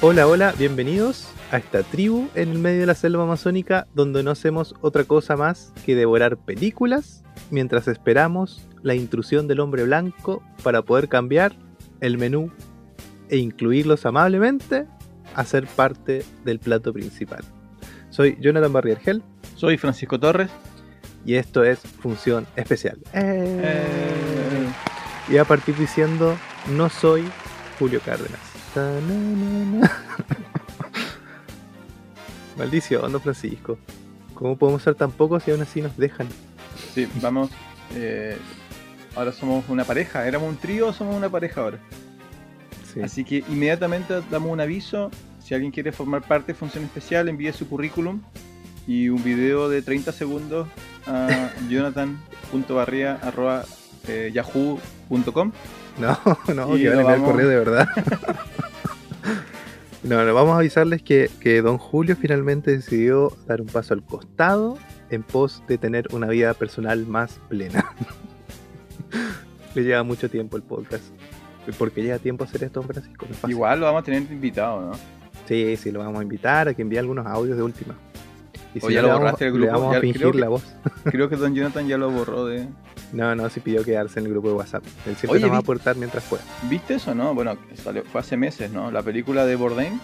Hola, hola, bienvenidos a esta tribu en el medio de la selva amazónica donde no hacemos otra cosa más que devorar películas mientras esperamos la intrusión del hombre blanco para poder cambiar el menú e incluirlos amablemente a ser parte del plato principal. Soy Jonathan Barriergel Soy Francisco Torres. y esto es Función Especial. Eh. Y a partir diciendo, no soy Julio Cárdenas. Maldición, don Francisco. ¿Cómo podemos ser tan pocos y aún así nos dejan? Sí, vamos. eh, ahora somos una pareja. Éramos un trío, somos una pareja ahora. Sí. Así que inmediatamente damos un aviso. Si alguien quiere formar parte de Función Especial, envíe su currículum y un video de 30 segundos a jonathan.barria.yahoo.com. No, no, Y que van a enviar vamos- correo de verdad. No, no, vamos a avisarles que, que don Julio finalmente decidió dar un paso al costado en pos de tener una vida personal más plena. Le lleva mucho tiempo el podcast. Porque lleva tiempo hacer esto, don Francisco. no. Igual lo vamos a tener invitado, ¿no? Sí, sí, lo vamos a invitar a que envíe algunos audios de última. Y O ya lo le vamos, borraste del le grupo, vamos ya a fingir la voz. Creo que Don Jonathan ya lo borró de. No, no, sí pidió quedarse en el grupo de WhatsApp. Él siempre Oye, nos va a aportar mientras pueda. ¿Viste eso, no? Bueno, salió, fue hace meses, ¿no? La película de Bourdain,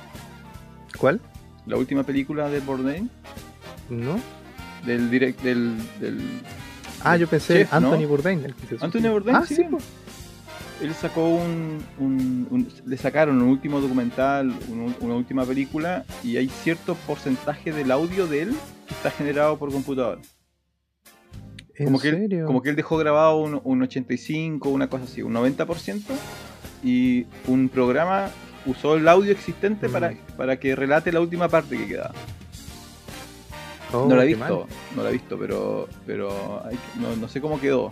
¿Cuál? la última película de Bourdain, ¿No? del direct del, del Ah, yo pensé Chef, ¿no? Anthony Bourdain. El que se Anthony. Bourdain, Ah, sí. él sacó un, un- un- le sacaron un último documental, un- una última película y hay cierto porcentaje del audio de él que está generado por computador. ¿En Como que, él, serio? como que él dejó grabado un, un 85, una cosa así, un 90% y un programa usó el audio existente Mm. para, para que relate la última parte que quedaba. Oh, no la he visto, mal. no la he visto, pero, pero hay no, no sé cómo quedó.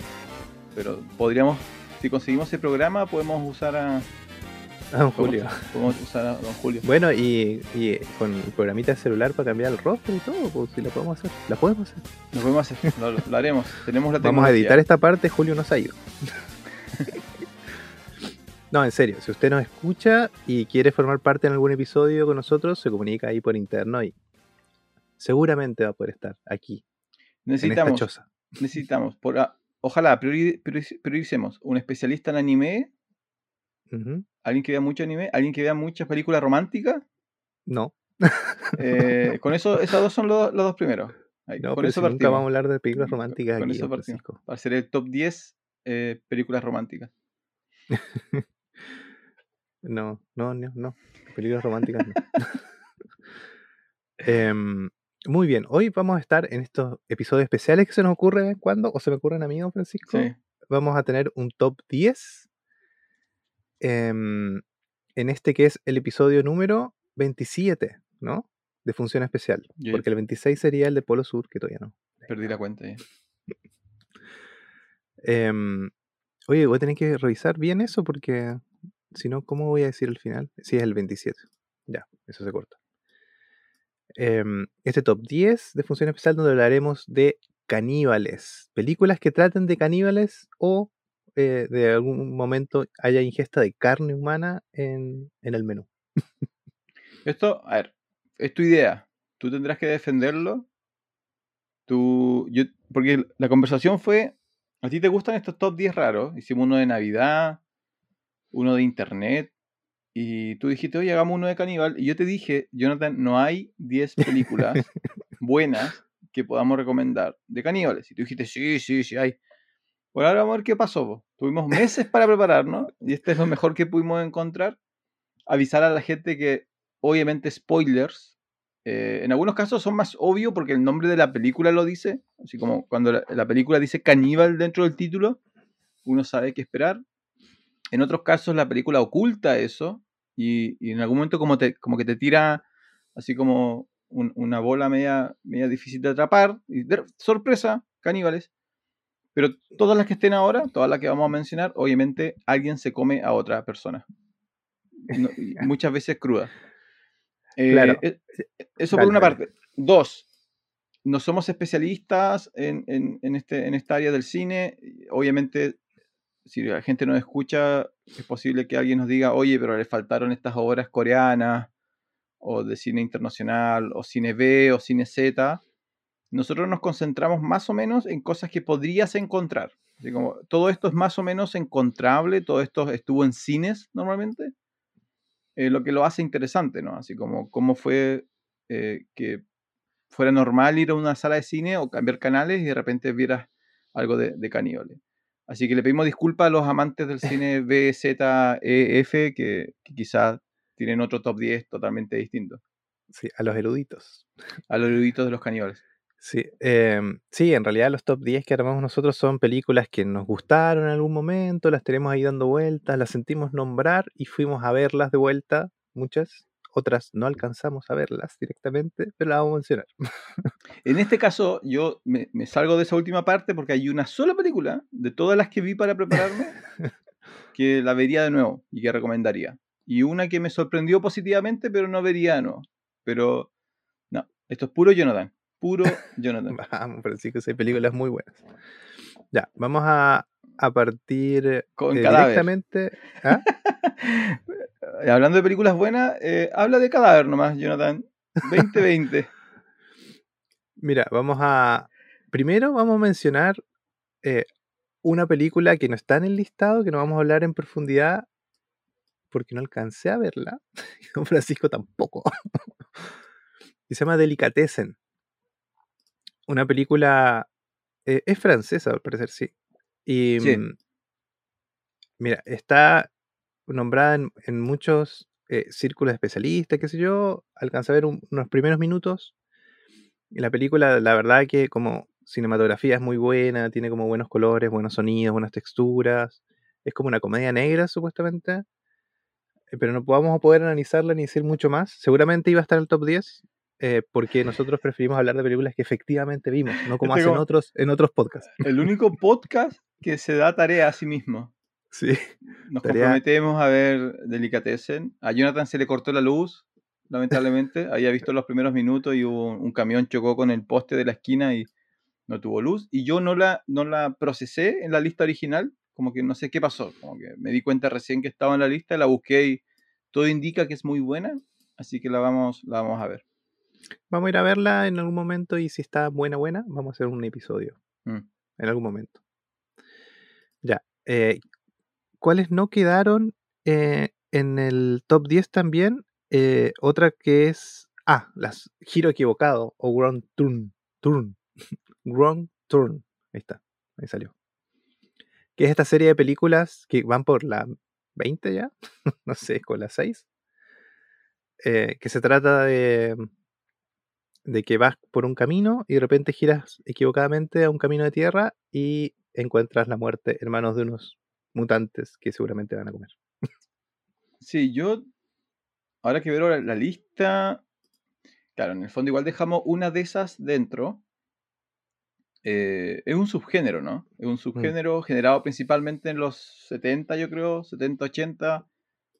Pero podríamos, si conseguimos ese programa, podemos usar a, don podemos- Julio. podemos usar a Don Julio. Bueno, y, y con el programita de celular para cambiar el rostro y todo, pues si la podemos hacer. La podemos hacer. Lo podemos hacer, lo, lo haremos. Tenemos la Vamos a editar esta parte, Julio nos ha ido. no, en serio, si usted nos escucha y quiere formar parte en algún episodio con nosotros, se comunica ahí por interno y seguramente va a poder estar aquí, en esta Necesitamos, choza. necesitamos, por, a- ojalá priori- priori- prioricemos un especialista en anime, Ujú. Alguien que vea mucho anime, alguien que vea muchas películas románticas. No, eh, con eso, esos dos son los, los dos primeros. Ahí, no, con pero eso si nunca vamos a hablar de películas Con- románticas con aquí, eso. Francisco. Va a ser el top 10 eh, películas románticas. No, no, no, no. Películas románticas no. Em, muy bien, hoy vamos a estar en estos episodios especiales que se nos ocurre de vez en cuando, o se me ocurren a mí, don Francisco. Sí. Vamos a tener un top 10 em, en este que es el episodio número 27, ¿no? De función especial. Porque el 26 sería el de Polo Sur, que todavía no. Perdí la cuenta. Em, oye, voy a tener que revisar bien eso porque si no, ¿cómo voy a decir el final? Sí, es el 27. Ya, eso se corta. Em, este top 10 de función especial donde hablaremos de caníbales. Películas que traten de caníbales o eh, de algún momento haya ingesta de carne humana en, en el menú. Esto, a ver, es tu idea. Tú tendrás que defenderlo. Tú, yo, porque la conversación fue, ¿a ti te gustan estos top 10 raros? Hicimos uno de Navidad, uno de Internet, y tú dijiste, oye, hagamos uno de caníbal. Y yo te dije, Jonathan, no hay 10 películas buenas que podamos recomendar de caníbales. Y tú dijiste, sí, sí, sí hay. Bueno, ahora vamos a ver qué pasó. po. Tuvimos meses para prepararnos, y este es lo mejor que pudimos encontrar. Avisar a la gente que obviamente spoilers. eh, en algunos casos son más obvios porque el nombre de la película lo dice. Así como cuando la, la película dice caníbal dentro del título, uno sabe qué esperar. En otros casos la película oculta eso y, y en algún momento como, te, como que te tira así como un- una bola media, media difícil de atrapar. Y sorpresa, caníbales. Pero todas las que estén ahora, todas las que vamos a mencionar, obviamente alguien se come a otra persona. No- muchas veces cruda. Eh, Claro. e- Eso por una parte. Dos, no somos especialistas en, en- en este, en esta área del cine. Obviamente, si la gente nos escucha, es posible que alguien nos diga, oye, pero le faltaron estas obras coreanas o de cine internacional, o cine B, o cine Z, nosotros nos concentramos más o menos en cosas que podrías encontrar. Así como, todo esto es más o menos encontrable, todo esto estuvo en cines normalmente, eh, lo que lo hace interesante, ¿no? Así como cómo fue eh, que fuera normal ir a una sala de cine o cambiar canales y de repente vieras algo de, de caníbales. Así que le pedimos disculpas a los amantes del cine B, Z, E, F, que, que quizás tienen otro top 10 totalmente distinto. Sí, a los eruditos. A los eruditos de los caníbales. Sí, em, sí, en realidad los top 10 que armamos nosotros son películas que nos gustaron en algún momento, las tenemos ahí dando vueltas, las sentimos nombrar y fuimos a verlas de vuelta, muchas, otras no alcanzamos a verlas directamente, pero las vamos a mencionar. En este caso, yo me, salgo de esa última parte porque hay una sola película de todas las que vi para prepararme que la vería de nuevo y que recomendaría. Y una que me sorprendió positivamente, pero no vería de. Pero no, esto es puro Jonathan. Puro Jonathan. Vamos, Francisco, hay películas muy buenas. Ya, vamos a, a partir Con eh, directamente. ¿Ah? Hablando de películas buenas, eh, habla de cadáver nomás, Jonathan. 2020. Mira, vamos a. Primero vamos a mencionar eh, una película que no está en el listado, que no vamos a hablar en profundidad, porque no alcancé a verla. Y don Francisco tampoco. y se llama Delicatessen. Una película. eh, es francesa, al parecer, sí. Y. Sí. mm, Mira, está nombrada en, en muchos eh, círculos de especialistas, qué sé yo. Alcancé a ver un- unos primeros minutos. Y la película, la verdad que como cinematografía es muy buena, tiene como buenos colores, buenos sonidos, buenas texturas. Es como una comedia negra, supuestamente. eh, Pero no vamos a poder analizarla ni decir mucho más. Seguramente iba a estar en el top 10, eh, porque nosotros preferimos hablar de películas que efectivamente vimos, no como Este hacen como- otros en otros podcasts. El único podcast que se da tarea a sí mismo. Sí. Nos Tarea- comprometemos a ver Delicatessen. A Jonathan se le cortó la luz, lamentablemente. Había visto los primeros minutos y hubo un, un camión chocó con el poste de la esquina y no tuvo luz. Y yo no la, no la procesé en la lista original, como que no sé qué pasó. Como que me di cuenta recién que estaba en la lista, la busqué y todo indica que es muy buena. Así que la vamos, la vamos a ver. Vamos a ir a verla en algún momento y si está buena, buena, vamos a hacer un episodio. Mm. En algún momento. Ya. eh, ¿Cuáles no quedaron eh, en el top 10 también? Eh, otra que es. Ah, las Giro Equivocado o Wrong Turn. Turn. Wrong Turn. Ahí está. Ahí salió. Que es esta serie de películas que van por la 20 ya. no sé, con la 6. eh, que se trata de de que vas por un camino y de repente giras equivocadamente a un camino de tierra y encuentras la muerte en manos de unos mutantes que seguramente van a comer. Sí, yo, ahora que veo la, la lista, claro, en el fondo igual dejamos una de esas dentro. Eh, es un subgénero, ¿no? Es un subgénero generado principalmente en los 70, yo creo, 70, 80,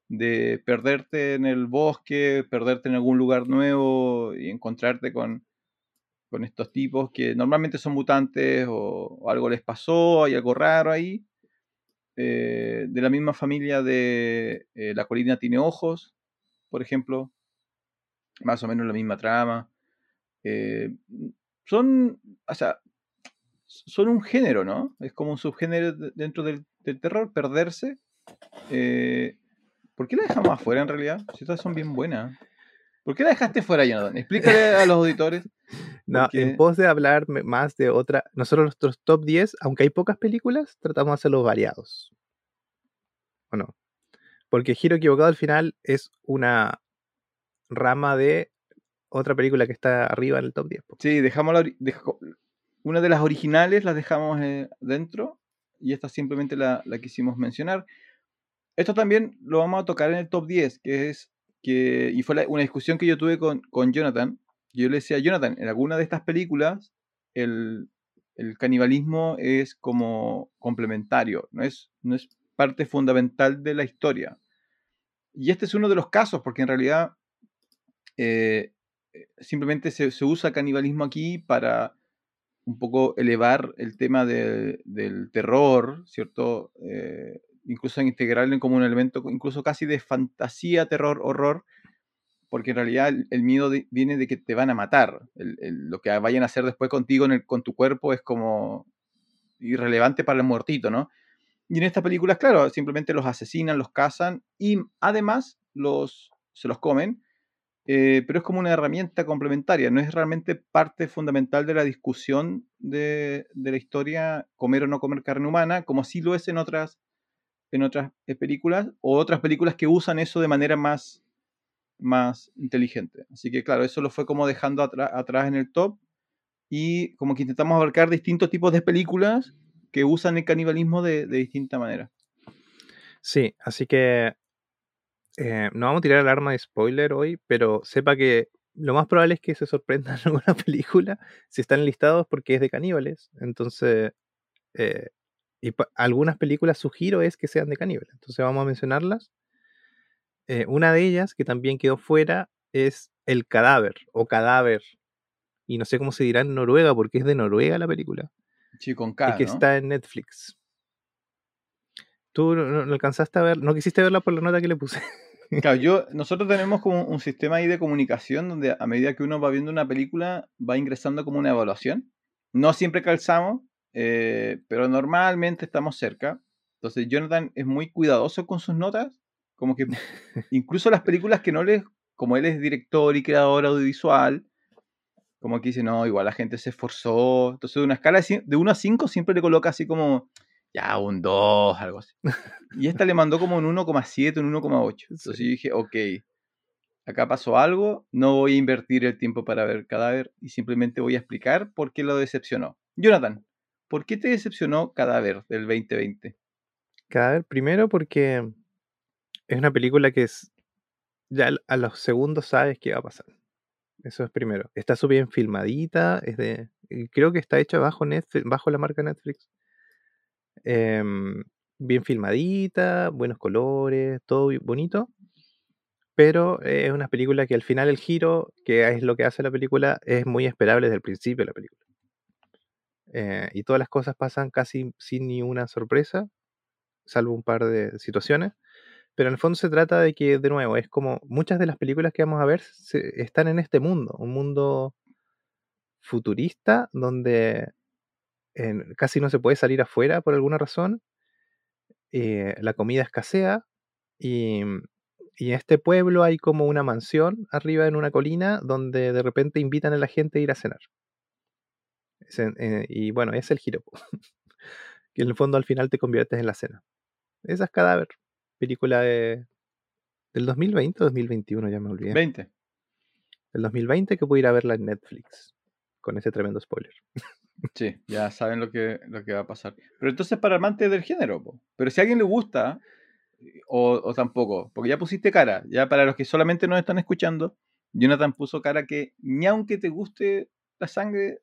de perderte en el bosque, perderte en algún lugar nuevo y encontrarte con, con estos tipos que normalmente son mutantes o, algo les pasó, hay algo raro ahí. Eh, de la misma familia de eh, La colina tiene ojos, por ejemplo. Más o menos la misma trama. Eh, son, o sea, son un género, ¿no? Es como un subgénero de- dentro del, terror, perderse. ¿Por qué la dejamos afuera en realidad? Si estas son bien buenas. ¿Por qué la dejaste fuera, Jonathan? Explícale a los auditores. No, Porque- en pos de hablar más de otra, nosotros nuestros top 10, aunque hay pocas películas, tratamos de hacerlos variados. ¿O no? Porque Giro Equivocado al final es una rama de otra película que está arriba en el top 10. po. Sí, dejamos la una de las originales las dejamos eh, dentro y esta simplemente la, la quisimos mencionar. Esto también lo vamos a tocar en el top 10, que es que, y fue una discusión que yo tuve con, con Jonathan. Yo le decía, Jonathan, en alguna de estas películas el, el canibalismo es como complementario, no es, no es parte fundamental de la historia. Y este es uno de los casos, porque en realidad eh, eh, simplemente se, se usa canibalismo aquí para un poco elevar el tema de- del terror, ¿cierto? Eh, incluso integrarlo como un elemento, incluso casi de fantasía, terror, horror, porque en realidad el, miedo viene de que te van a matar. Lo que vayan a hacer después contigo, en con tu cuerpo, es como irrelevante para el muertito, ¿no? Y en estas películas, claro, simplemente los asesinan, los cazan y además los, se los comen, eh, pero es como una herramienta complementaria, no es realmente parte fundamental de la discusión de, de la historia comer o no comer carne humana, como sí lo es en otras, en otras eh, películas o otras películas que usan eso de manera más, más inteligente. Así que claro, eso lo fue como dejando atrás en el top y como que intentamos abarcar distintos tipos de películas que usan el canibalismo de, de distinta manera. Sí, así que eh, no vamos a tirar el arma de spoiler hoy, pero sepa que lo más probable es que se sorprenda en alguna película si están listados porque es de caníbales. Entonces, eh, y algunas películas su giro es que sean de caníbales. Entonces vamos a mencionarlas. Eh, una de ellas, que también quedó fuera, es El Cadáver o Cadáver. Y no sé cómo se dirá en Noruega porque es de Noruega la película. Sí, con y K, que ¿no? está en Netflix. ¿Tú no- no alcanzaste a ver? ¿No quisiste verla por la nota que le puse? Claro, yo, nosotros tenemos como un sistema ahí de comunicación donde a medida que uno va viendo una película va ingresando como una evaluación. No siempre calzamos, eh, pero normalmente estamos cerca. Entonces Jonathan es muy cuidadoso con sus notas, como que incluso las películas que no les, como él es director y creador audiovisual, como que dice, no, igual la gente se esforzó. Entonces de una escala de cien- de 1 a 5 siempre le coloca así como, ya, un 2, algo así. Y esta le mandó como un 1,7, un 1,8. Entonces yo dije, ok, acá pasó algo, no voy a invertir el tiempo para ver Cadáver y simplemente voy a explicar por qué lo decepcionó. Jonathan, ¿por qué te decepcionó Cadáver del 2020? Cadáver, primero porque es una película que es. Ya a los segundos sabes qué va a pasar. Eso es primero. Está súper bien filmadita. Es de, creo que está hecha bajo, Netflix, bajo la marca Netflix. Em, bien filmadita, buenos colores, todo bonito. Pero es una película que al final el giro, que es lo que hace la película, es muy esperable desde el principio de la película. Eh, y todas las cosas pasan casi sin ni una sorpresa, salvo un par de situaciones. Pero en el fondo se trata de que, de nuevo, es como muchas de las películas que vamos a ver están en este mundo, un mundo futurista donde casi no se puede salir afuera por alguna razón, eh, la comida escasea y, y en este pueblo hay como una mansión arriba en una colina donde de repente invitan a la gente a ir a cenar. Se- eh, y bueno, es el giro, que en el fondo al final te conviertes en la cena. Esa es Cadáver, película de, del 2020 o 2021, ya me olvidé. 20. Del 2020 que pude ir a verla en Netflix, con ese tremendo spoiler. Sí, ya saben lo que, lo que va a pasar. Pero entonces para amantes del género, po. pero si a alguien le gusta, o, o tampoco, porque ya pusiste cara, ya para los que solamente nos están escuchando, Jonathan puso cara que ni aunque te guste la sangre,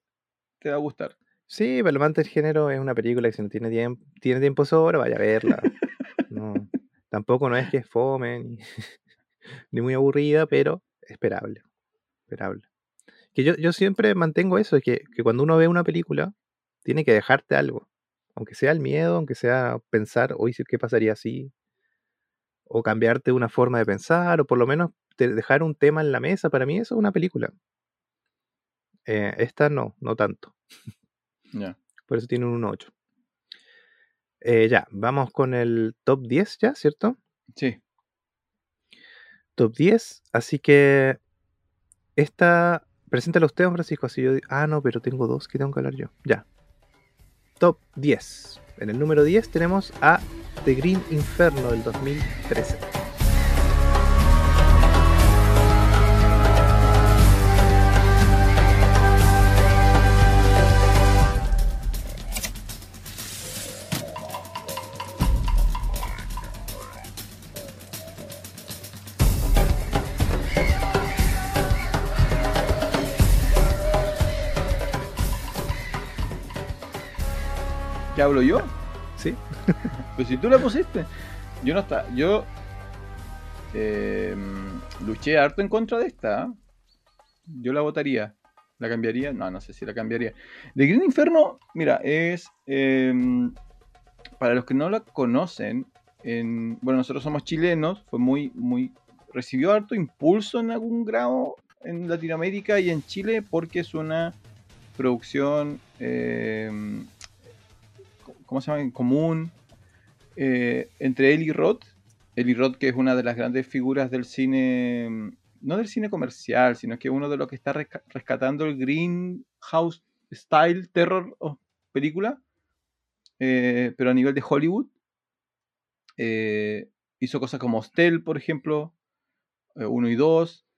te va a gustar. Sí, pero el género es una película que si no tiene tiempo, tiene tiempo sobra, vaya a verla. No, tampoco no es que es fome ni, ni muy aburrida, pero esperable. Esperable. Que yo, yo siempre mantengo eso, es que, que cuando uno ve una película, tiene que dejarte algo. Aunque sea el miedo, aunque sea pensar, hoy ¿qué pasaría así? O cambiarte una forma de pensar, o por lo menos te- dejar un tema en la mesa. Para mí eso es una película. Eh, esta no, no tanto. Ya. Por eso tiene un 1.8. Eh, ya, vamos con el top 10 ya, ¿cierto? Sí. Top 10. Así que esta, preséntalo usted, don Francisco. Así yo, ah, no, pero tengo dos que tengo que hablar yo. Ya. Top 10. En el número 10 tenemos a The Green Inferno del 2013. Si tú la pusiste. Yo no está. Yo eh, luché harto en contra de esta. ¿ah? Yo la votaría. ¿La cambiaría? No, no sé si la cambiaría. The Green Inferno, mira, es. eh, para los que no la conocen, en, bueno, nosotros somos chilenos. Fue muy, muy recibió harto impulso en algún grado en Latinoamérica y en Chile porque es una producción, eh, ¿cómo se llama? En común eh, entre él y Roth. Eli Roth, que es una de las grandes figuras del cine, no del cine comercial, sino que uno de los que está rescatando el Greenhouse Style Terror película, eh, pero a nivel de Hollywood. hizo cosas como Hostel, por ejemplo, 1 y 2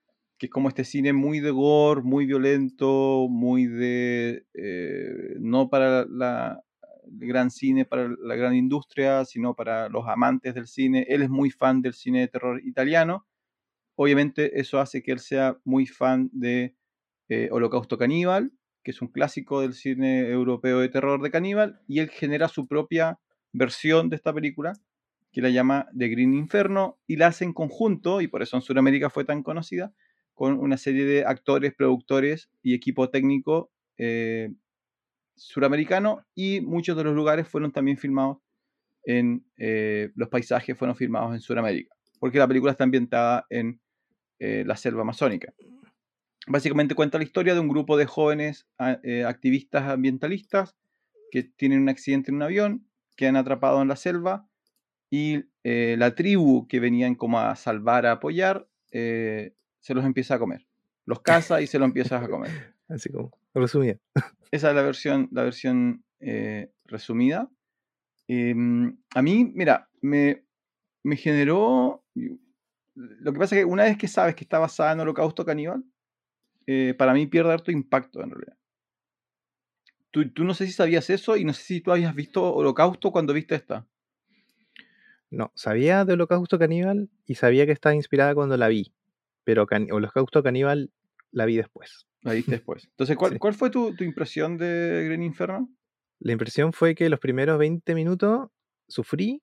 que es como este cine muy de gore, muy violento, muy de... Eh, no para la, el gran cine, para la gran industria, sino para los amantes del cine. Él es muy fan del cine de terror italiano. Obviamente eso hace que él sea muy fan de eh, Holocausto Caníbal, que es un clásico del cine europeo de terror de caníbal, y él genera su propia versión de esta película, que la llama The Green Inferno, y la hace en conjunto, y por eso en Sudamérica fue tan conocida, con una serie de actores, productores y equipo técnico eh, suramericano y muchos de los lugares fueron también filmados en, eh, los paisajes fueron filmados en Sudamérica, porque la película está ambientada en eh, la selva amazónica. Básicamente cuenta la historia de un grupo de jóvenes activistas ambientalistas que tienen un accidente en un avión, quedan atrapados en la selva y la tribu que venían como a salvar, a apoyar, se los empieza a comer. Los caza y se los empieza a comer. Así como, resumida. Esa es la versión, la versión eh, resumida. Em, a mí, mira, me, me, generó... Lo que pasa es que una vez que sabes que está basada en Holocausto Caníbal, eh, para mí pierde harto impacto en realidad. Tú, tú, no sé si sabías eso y no sé si tú habías visto Holocausto cuando viste esta. No, sabía de Holocausto Caníbal y sabía que estaba inspirada cuando la vi pero Can Holocausto Caníbal la vi después. La viste después. Entonces, ¿cuál, ¿cuál fue tu, tu, impresión de Green Inferno? La impresión fue que los primeros 20 minutos sufrí,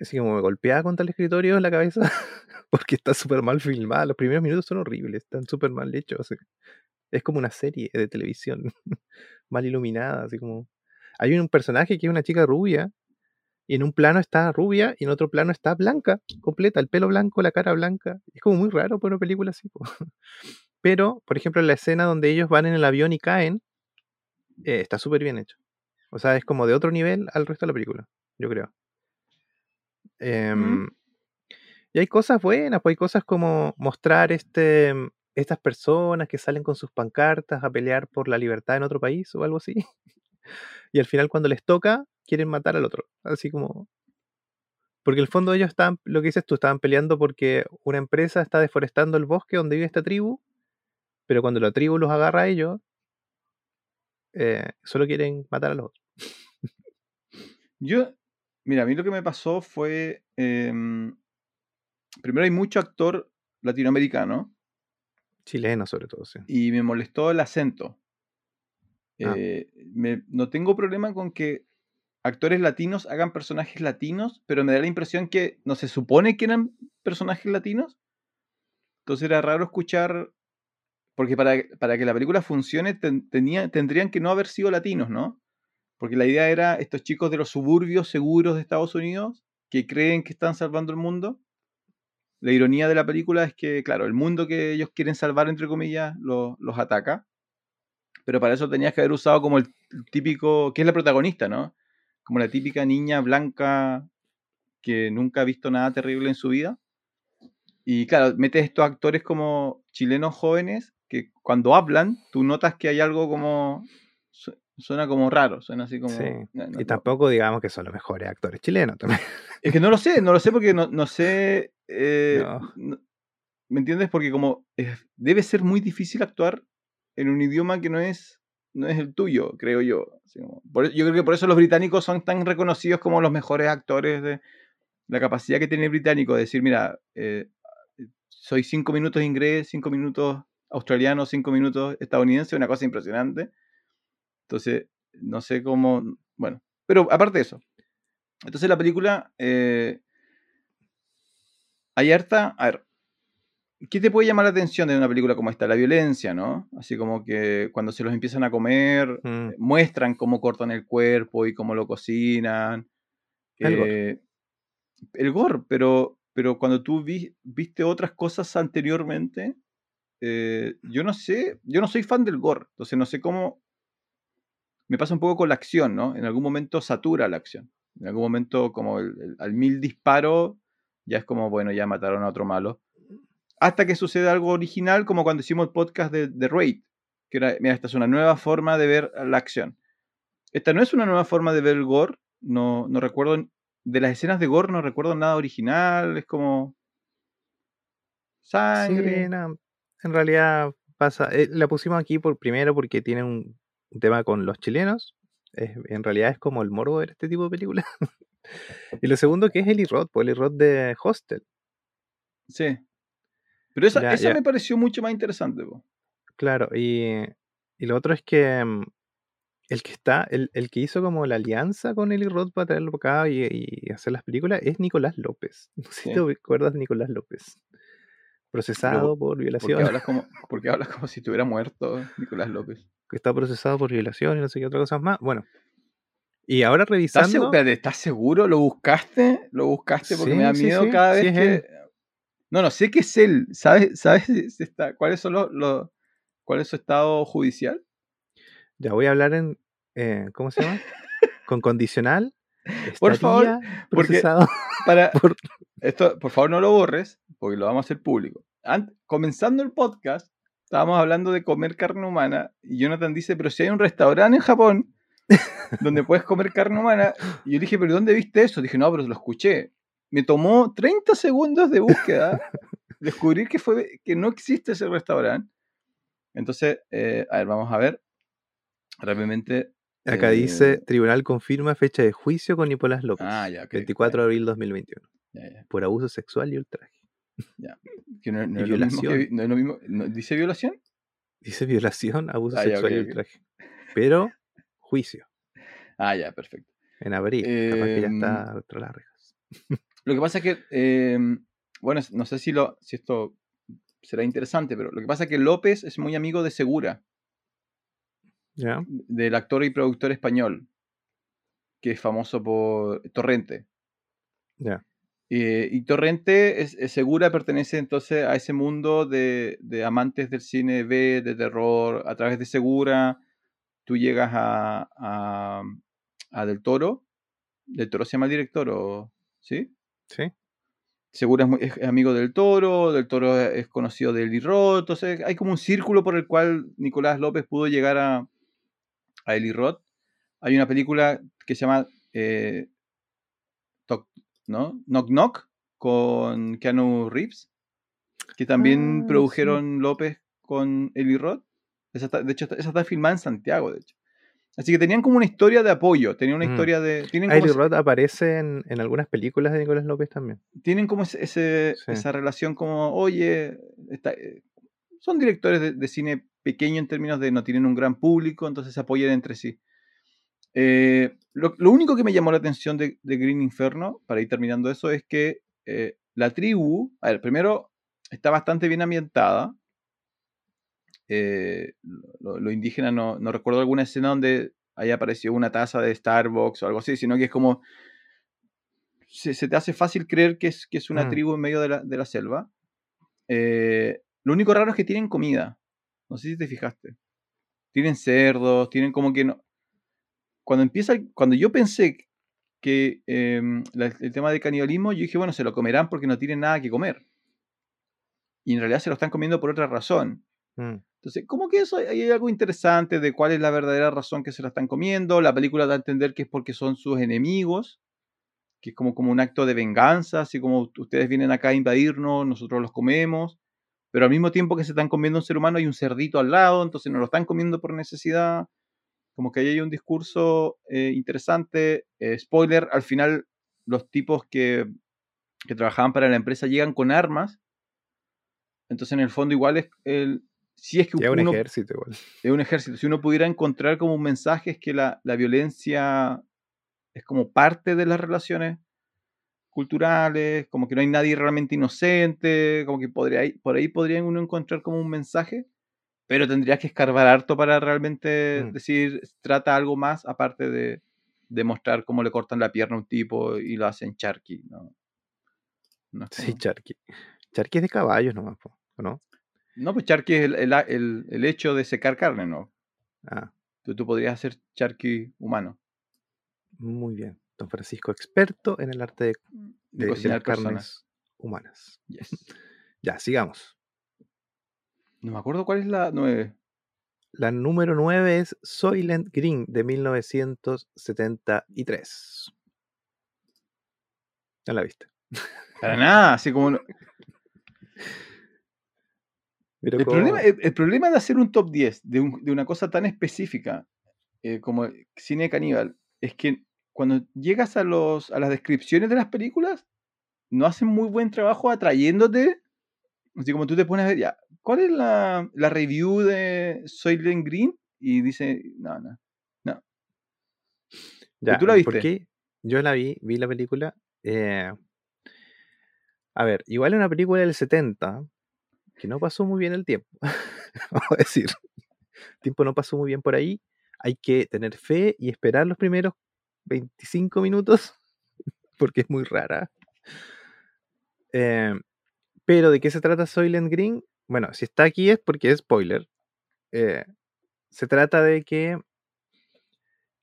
así como me golpeaba contra el escritorio en la cabeza, porque está súper mal filmada. Los primeros minutos son horribles, están súper mal hechos. Es como una serie de televisión, mal iluminada, así como... Hay un personaje que es una chica rubia, y en un plano está rubia y en otro plano está blanca, completa, el pelo blanco, la cara blanca. Es como muy raro por una película así. Pero, por ejemplo, en la escena donde ellos van en el avión y caen, eh, está súper bien hecho. O sea, es como de otro nivel al resto de la película, yo creo. Em, y hay cosas buenas, pues hay cosas como mostrar este, estas personas que salen con sus pancartas a pelear por la libertad en otro país o algo así. y al final cuando les toca, quieren matar al otro. Así como. Porque en el fondo ellos están, lo que dices tú, estaban peleando porque una empresa está deforestando el bosque donde vive esta tribu, pero cuando la tribu los agarra a ellos, eh, solo quieren matar a los otros. Yo, mira, a mí lo que me pasó fue, em, primero hay mucho actor latinoamericano. Chileno sobre todo, sí. Y me molestó el acento. Ah. Eh, no tengo problema con que actores latinos hagan personajes latinos, pero me da la impresión que no se supone que eran personajes latinos. Entonces era raro escuchar, porque para, para que la película funcione tenía, tendrían que no haber sido latinos, ¿no? Porque la idea era estos chicos de los suburbios seguros de Estados Unidos que creen que están salvando el mundo. La ironía de la película es que, claro, el mundo que ellos quieren salvar, entre comillas, los, los ataca. Pero para eso tenías que haber usado como el típico, que es la protagonista, ¿no? como la típica niña blanca que nunca ha visto nada terrible en su vida. Y claro, metes estos actores como chilenos jóvenes que cuando hablan, tú notas que hay algo como. Suena como raro, suena así como. y tampoco digamos que son los mejores actores chilenos también. Es que no lo sé, no lo sé porque no, no sé. Eh, ¿Me entiendes? Porque como debe ser muy difícil actuar en un idioma que no es no es el tuyo, creo yo. yo creo que por eso los británicos son tan reconocidos como los mejores actores de la capacidad que tiene el británico de decir, mira, eh, soy cinco minutos inglés, cinco minutos australiano, cinco minutos estadounidense, una cosa impresionante. Entonces, no sé cómo, bueno, pero aparte de eso. Entonces la película, eh, hay harta, a ver, ¿Qué te puede llamar la atención de una película como esta? La violencia, ¿no? Así como que cuando se los empiezan a comer, mm. muestran cómo cortan el cuerpo y cómo lo cocinan. El, gore. Eh, el gore, pero pero cuando tú vi- viste otras cosas anteriormente, eh, yo no sé, yo no soy fan del gore, entonces no sé cómo... Me pasa un poco con la acción, ¿no? En algún momento satura la acción. En algún momento, como el- el- al mil disparos, ya es como, bueno, ya mataron a otro malo. Hasta que sucede algo original, como cuando hicimos el podcast de, de Raid, que era, mira, esta es una nueva forma de ver la acción. Esta no es una nueva forma de ver el gore, no, no recuerdo, de las escenas de gore no recuerdo nada original, es como sangre. Sí, no, en realidad pasa. eh, la pusimos aquí por primero porque tiene un, tema con los chilenos. es- en realidad es como el morbo de este tipo de películas. y lo segundo que es Eli Roth, pues Eli Roth de Hostel. Sí. Pero esa, Ya, esa ya. me pareció mucho más interesante. po. Claro, y, y lo otro es que mm, el que está, el, el que hizo como la alianza con Eli Roth para traerlo acá y, y hacer las películas es Nicolás López. No sé si te acuerdas de Nicolás López. Procesado por Porque violación, hablas como, porque hablas como si estuviera muerto Nicolás López. que está procesado por violación y no sé qué otras cosas más. Bueno, y ahora ¿Estás, revisando. seguro, ¿estás seguro? ¿Lo buscaste? ¿Lo buscaste? Porque me da sí, miedo sí, cada vez es que. él. No, no, sé que es él. ¿Sabes, sabes está, cuáles son los, los- cuál es su estado judicial? Ya voy a hablar en. eh, ¿Cómo se llama? Con condicional. Por favor, estaría porque- procesado Para, por. Esto, por favor, no lo borres, porque lo vamos a hacer público. Ant- comenzando el podcast, estábamos hablando de comer carne humana, y Jonathan dice, pero si hay un restaurante en Japón donde puedes comer carne humana, y yo dije, pero ¿dónde viste eso? Dije, no, pero lo escuché. Me tomó 30 segundos de búsqueda descubrir que, fue, que no existe ese restaurante. Entonces, eh, a ver, vamos a ver rápidamente. Acá eh, dice: Tribunal confirma fecha de juicio con Nicolás López. Ah, ya, ok, 24 de abril 2021. Ya, ya, Por abuso sexual y ultraje. que no, no Y es lo mismo que violación. vi- no es lo mismo- ¿no ¿Dice violación? Dice violación, abuso Ah, sexual y ultraje. Pero, juicio. Ah, ya, perfecto. En abril. Capaz que ya Em, está rejas. Lo que pasa es que, eh, bueno, no sé si, lo, si esto será interesante, pero lo que pasa es que López es muy amigo de Segura, del actor y productor español, que es famoso por Torrente. Ya. Eh, y Torrente es, es Segura pertenece entonces a ese mundo de, de amantes del cine B, de terror, a través de Segura. Tú llegas a, a, a Del Toro. Del Toro se llama el director, ¿o? ¿sí? ¿Sí? Segura es, muy- es amigo del Toro, del Toro es conocido de Eli Roth, entonces hay como un círculo por el cual Nicolás López pudo llegar a, a Eli Roth. Hay una película que se llama eh, ¿no? Knock Knock con Keanu Reeves, que también Ah, sí. produjeron López con Eli Roth. Esa está- de hecho, esa está filmada en Santiago, de hecho. Así que tenían como una historia de apoyo, tenían una Mm. historia de... Tienen ese- Roth aparece en, en algunas películas de Nicolás López también. tienen como ese, ese- Sí. esa relación como, oye, está- eh, son directores de, de cine pequeño en términos de no tienen un gran público, entonces se apoyan entre sí. Eh, lo, lo único que me llamó la atención de, de Green Inferno, para ir terminando eso, es que eh, la tribu, a ver, primero está bastante bien ambientada. Eh, lo, lo indígena, no, no recuerdo alguna escena donde haya aparecido una taza de Starbucks o algo así, sino que es como se, se te hace fácil creer que es, que es una Mm. tribu en medio de la, de la selva. Eh, lo único raro es que tienen comida. No sé si te fijaste. Tienen cerdos, tienen como que no. Cuando empieza, cuando yo pensé que em, la- el tema de canibalismo, yo dije, bueno, se lo comerán porque no tienen nada que comer. Y en realidad se lo están comiendo por otra razón. Mm. Entonces, como que eso hay hay algo interesante de cuál es la verdadera razón que se la están comiendo. La película da a entender que es porque son sus enemigos, que es como, como un acto de venganza, así como ustedes vienen acá a invadirnos, nosotros los comemos, pero al mismo tiempo que se están comiendo un ser humano hay un cerdito al lado, entonces no lo están comiendo por necesidad. Como que ahí hay un discurso eh, interesante. Eh, spoiler, al final los tipos que, que trabajaban para la empresa llegan con armas. Entonces, en el fondo, igual es el. Si es que Ya un ejército igual. es un ejército. Si uno pudiera encontrar como un mensaje es que la, la violencia es como parte de las relaciones culturales, como que no hay nadie realmente inocente, como que podría, por ahí podría uno encontrar como un mensaje, pero tendrías que escarbar harto para realmente Mm. decir, trata algo más aparte de, de mostrar cómo le cortan la pierna a un tipo y lo hacen charqui, ¿no? No es Sí, charqui. Charqui es de caballos nomás, po, ¿o ¿no? No, pues charqui es el, el, el- el hecho de secar carne, ¿no? Ah, Tú, tú podrías hacer charqui humano, muy bien. Don Francisco, experto en el arte de, de, de- cocinar carnes personas. humanas. Yes. Ya, sigamos. No me acuerdo cuál es la 9. La número 9 es Soylent Green de 1973. ¿No la viste? Para nada, así como... no- Pero El como- problema, el, el problema de hacer un top 10 de, un- de una cosa tan específica eh, como el cine caníbal es que cuando llegas a, los, a las descripciones de las películas, no hacen muy buen trabajo atrayéndote. Así como tú te pones a ver, ya, ¿cuál es la, la review de Soylent Green? Y dice, no, no. Ya, tú la ¿por viste? qué? Yo la vi, vi la película. eh, a ver, igual es una película del 70, que no pasó muy bien el tiempo. Vamos a decir, el tiempo no pasó muy bien por ahí. Hay que tener fe y esperar los primeros 25 minutos, porque es muy rara. Eh, pero ¿de qué se trata Soylent Green? Bueno, si está aquí es porque es spoiler. Eh, se trata de que,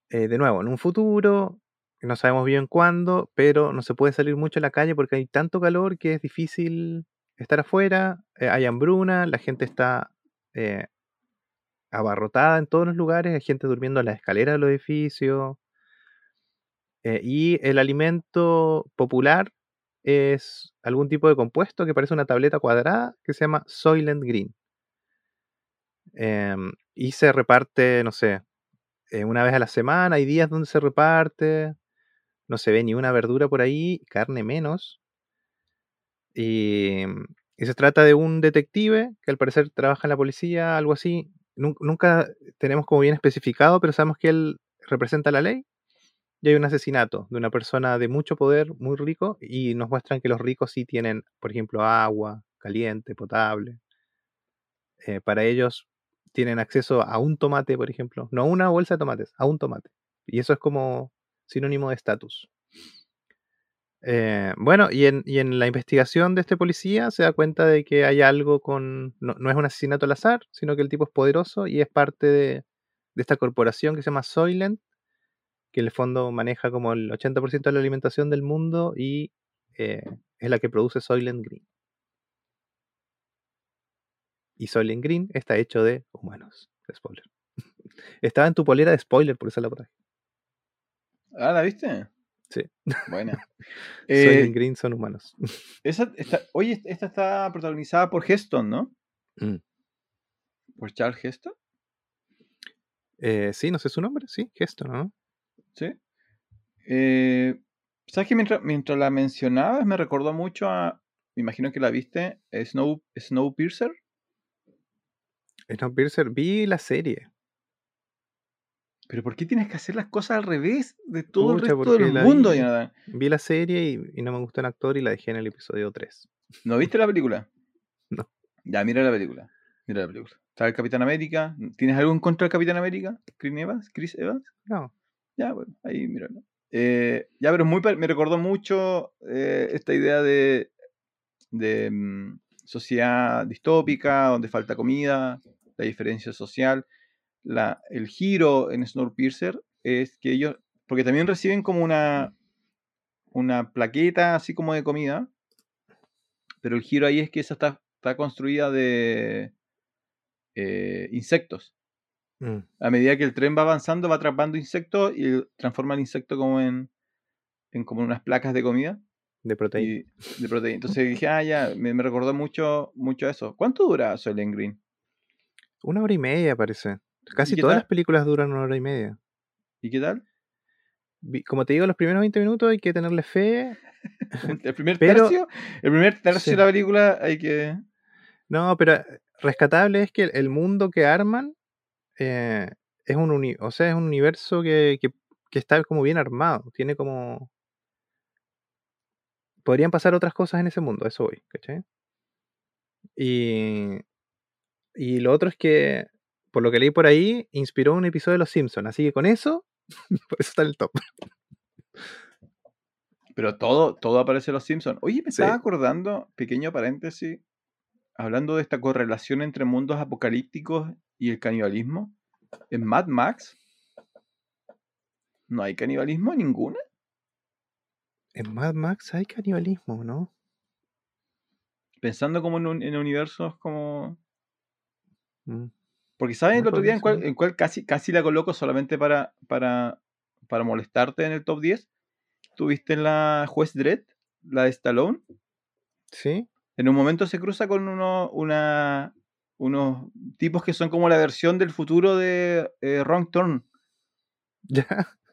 eh, de nuevo, en un futuro, no sabemos bien cuándo, pero no se puede salir mucho a la calle porque hay tanto calor que es difícil estar afuera, eh, hay hambruna, la gente está abarrotada en todos los lugares, hay gente durmiendo en las escaleras de los edificios, y el alimento popular es algún tipo de compuesto que parece una tableta cuadrada que se llama Soylent Green. Em, y se reparte, no sé, eh, una vez a la semana, hay días donde se reparte, no se ve ni una verdura por ahí, carne menos. Y, y se trata de un detective que al parecer trabaja en la policía, algo así. Nun- Nunca tenemos como bien especificado, pero sabemos que él representa la ley. Hay un asesinato de una persona de mucho poder, muy rico, y nos muestran que los ricos sí tienen, por ejemplo, agua caliente, potable. Eh, para ellos tienen acceso a un tomate, por ejemplo, no a una bolsa de tomates, a un tomate. Y eso es como sinónimo de estatus. Eh, bueno, y en, la investigación de este policía se da cuenta de que hay algo con... No, no es un asesinato al azar, sino que el tipo es poderoso y es parte de, de esta corporación que se llama Soylent, que el fondo maneja como el 80% de la alimentación del mundo y eh, es la que produce Soylent Green. Y Soylent Green está hecho de humanos. Spoiler. Estaba en tu polera de spoiler, por eso la traje. Ah, ¿la viste? Sí. Buena. Soylent Eh, Green son humanos. esa está, oye, esta está protagonizada por Heston, ¿no? Mm. Por Charles Heston. Eh, sí, no sé su nombre, sí, gesto, ¿no? Sí. Eh, ¿Sabes que mientras, mientras la mencionabas me recordó mucho a. Me imagino que la viste. Snow, Snowpiercer. Snowpiercer, vi la serie. Pero ¿por qué tienes que hacer las cosas al revés de todo el resto del mundo, vi. Jonathan? Vi la serie y, y no me gustó el actor y la dejé en el episodio 3. ¿No viste la película? No. Ya, mira la película. Mira la película. Está el Capitán América. ¿Tienes algo en contra del Capitán América? ¿Chris Evans? ¿Chris Evans? No. Ya, bueno, ahí míralo. Eh, ya, pero muy, me recordó mucho eh, esta idea de, de mm, sociedad distópica, donde falta comida, la diferencia social. La, el giro en Snowpiercer es que ellos, porque también reciben como una, una plaqueta así como de comida, pero el giro ahí es que esa está, está construida de eh, insectos. Mm, A medida que el tren va avanzando, va atrapando insectos y transforma el insecto como en, en como unas placas de comida de proteína. y de proteína. Entonces dije, ah, ya, me, me recordó mucho, mucho eso. ¿Cuánto dura Soylent Green? Una hora y media, parece. Casi todas tal? las películas duran una hora y media. ¿Y qué tal? Como te digo, los primeros 20 minutos hay que tenerle fe. El primer Pero- tercio, el primer tercio Sí. de la película hay que... No, pero rescatable es que el mundo que arman eh, es un uni- o sea, es un universo que, que- que está como bien armado. Tiene como. Podrían pasar otras cosas en ese mundo, eso voy, ¿cachai? Y, y lo otro es que, por lo que leí por ahí, inspiró un episodio de Los Simpsons. Así que con eso, por eso está en el top. Pero todo, todo aparece en Los Simpsons. Oye, me Sí. estaba acordando, pequeño paréntesis, hablando de esta correlación entre mundos apocalípticos y el canibalismo. En Mad Max no hay canibalismo ninguna. En Mad Max hay canibalismo, ¿no? Pensando como en, un- en universos como... Mm. Porque ¿sabes No el otro día en ser. en cuál casi, casi la coloco solamente para, para, para molestarte en el top 10? ¿Tuviste la Juez Dredd, la de Stallone? ¿Sí? En un momento se cruza con uno, una, unos tipos que son como la versión del futuro de eh, Wrong Turn. Ya.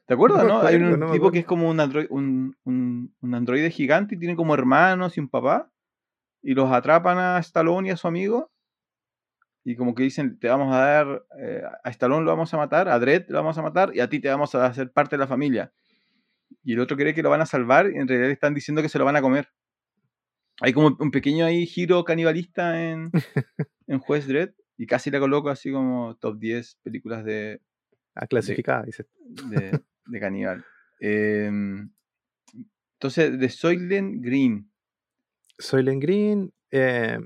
¿Te acuerdas, no? Hay acuerdo, un no me tipo que es como un, android, un, un, un androide gigante y tiene como hermanos y un papá. Y los atrapan a Stallone y a su amigo. Y como que dicen, te vamos a dar, eh, a Stallone lo vamos a matar, a Dredd lo vamos a matar y a ti te vamos a hacer parte de la familia. Y el otro cree que lo van a salvar y en realidad están diciendo que se lo van a comer. Hay como un pequeño ahí giro canibalista en, en Juez Dredd y casi la coloco así como top 10 películas de, Ah, clasificada, dice. de, de caníbal. Em, entonces, de Soylent Green. Soylent Green. eh,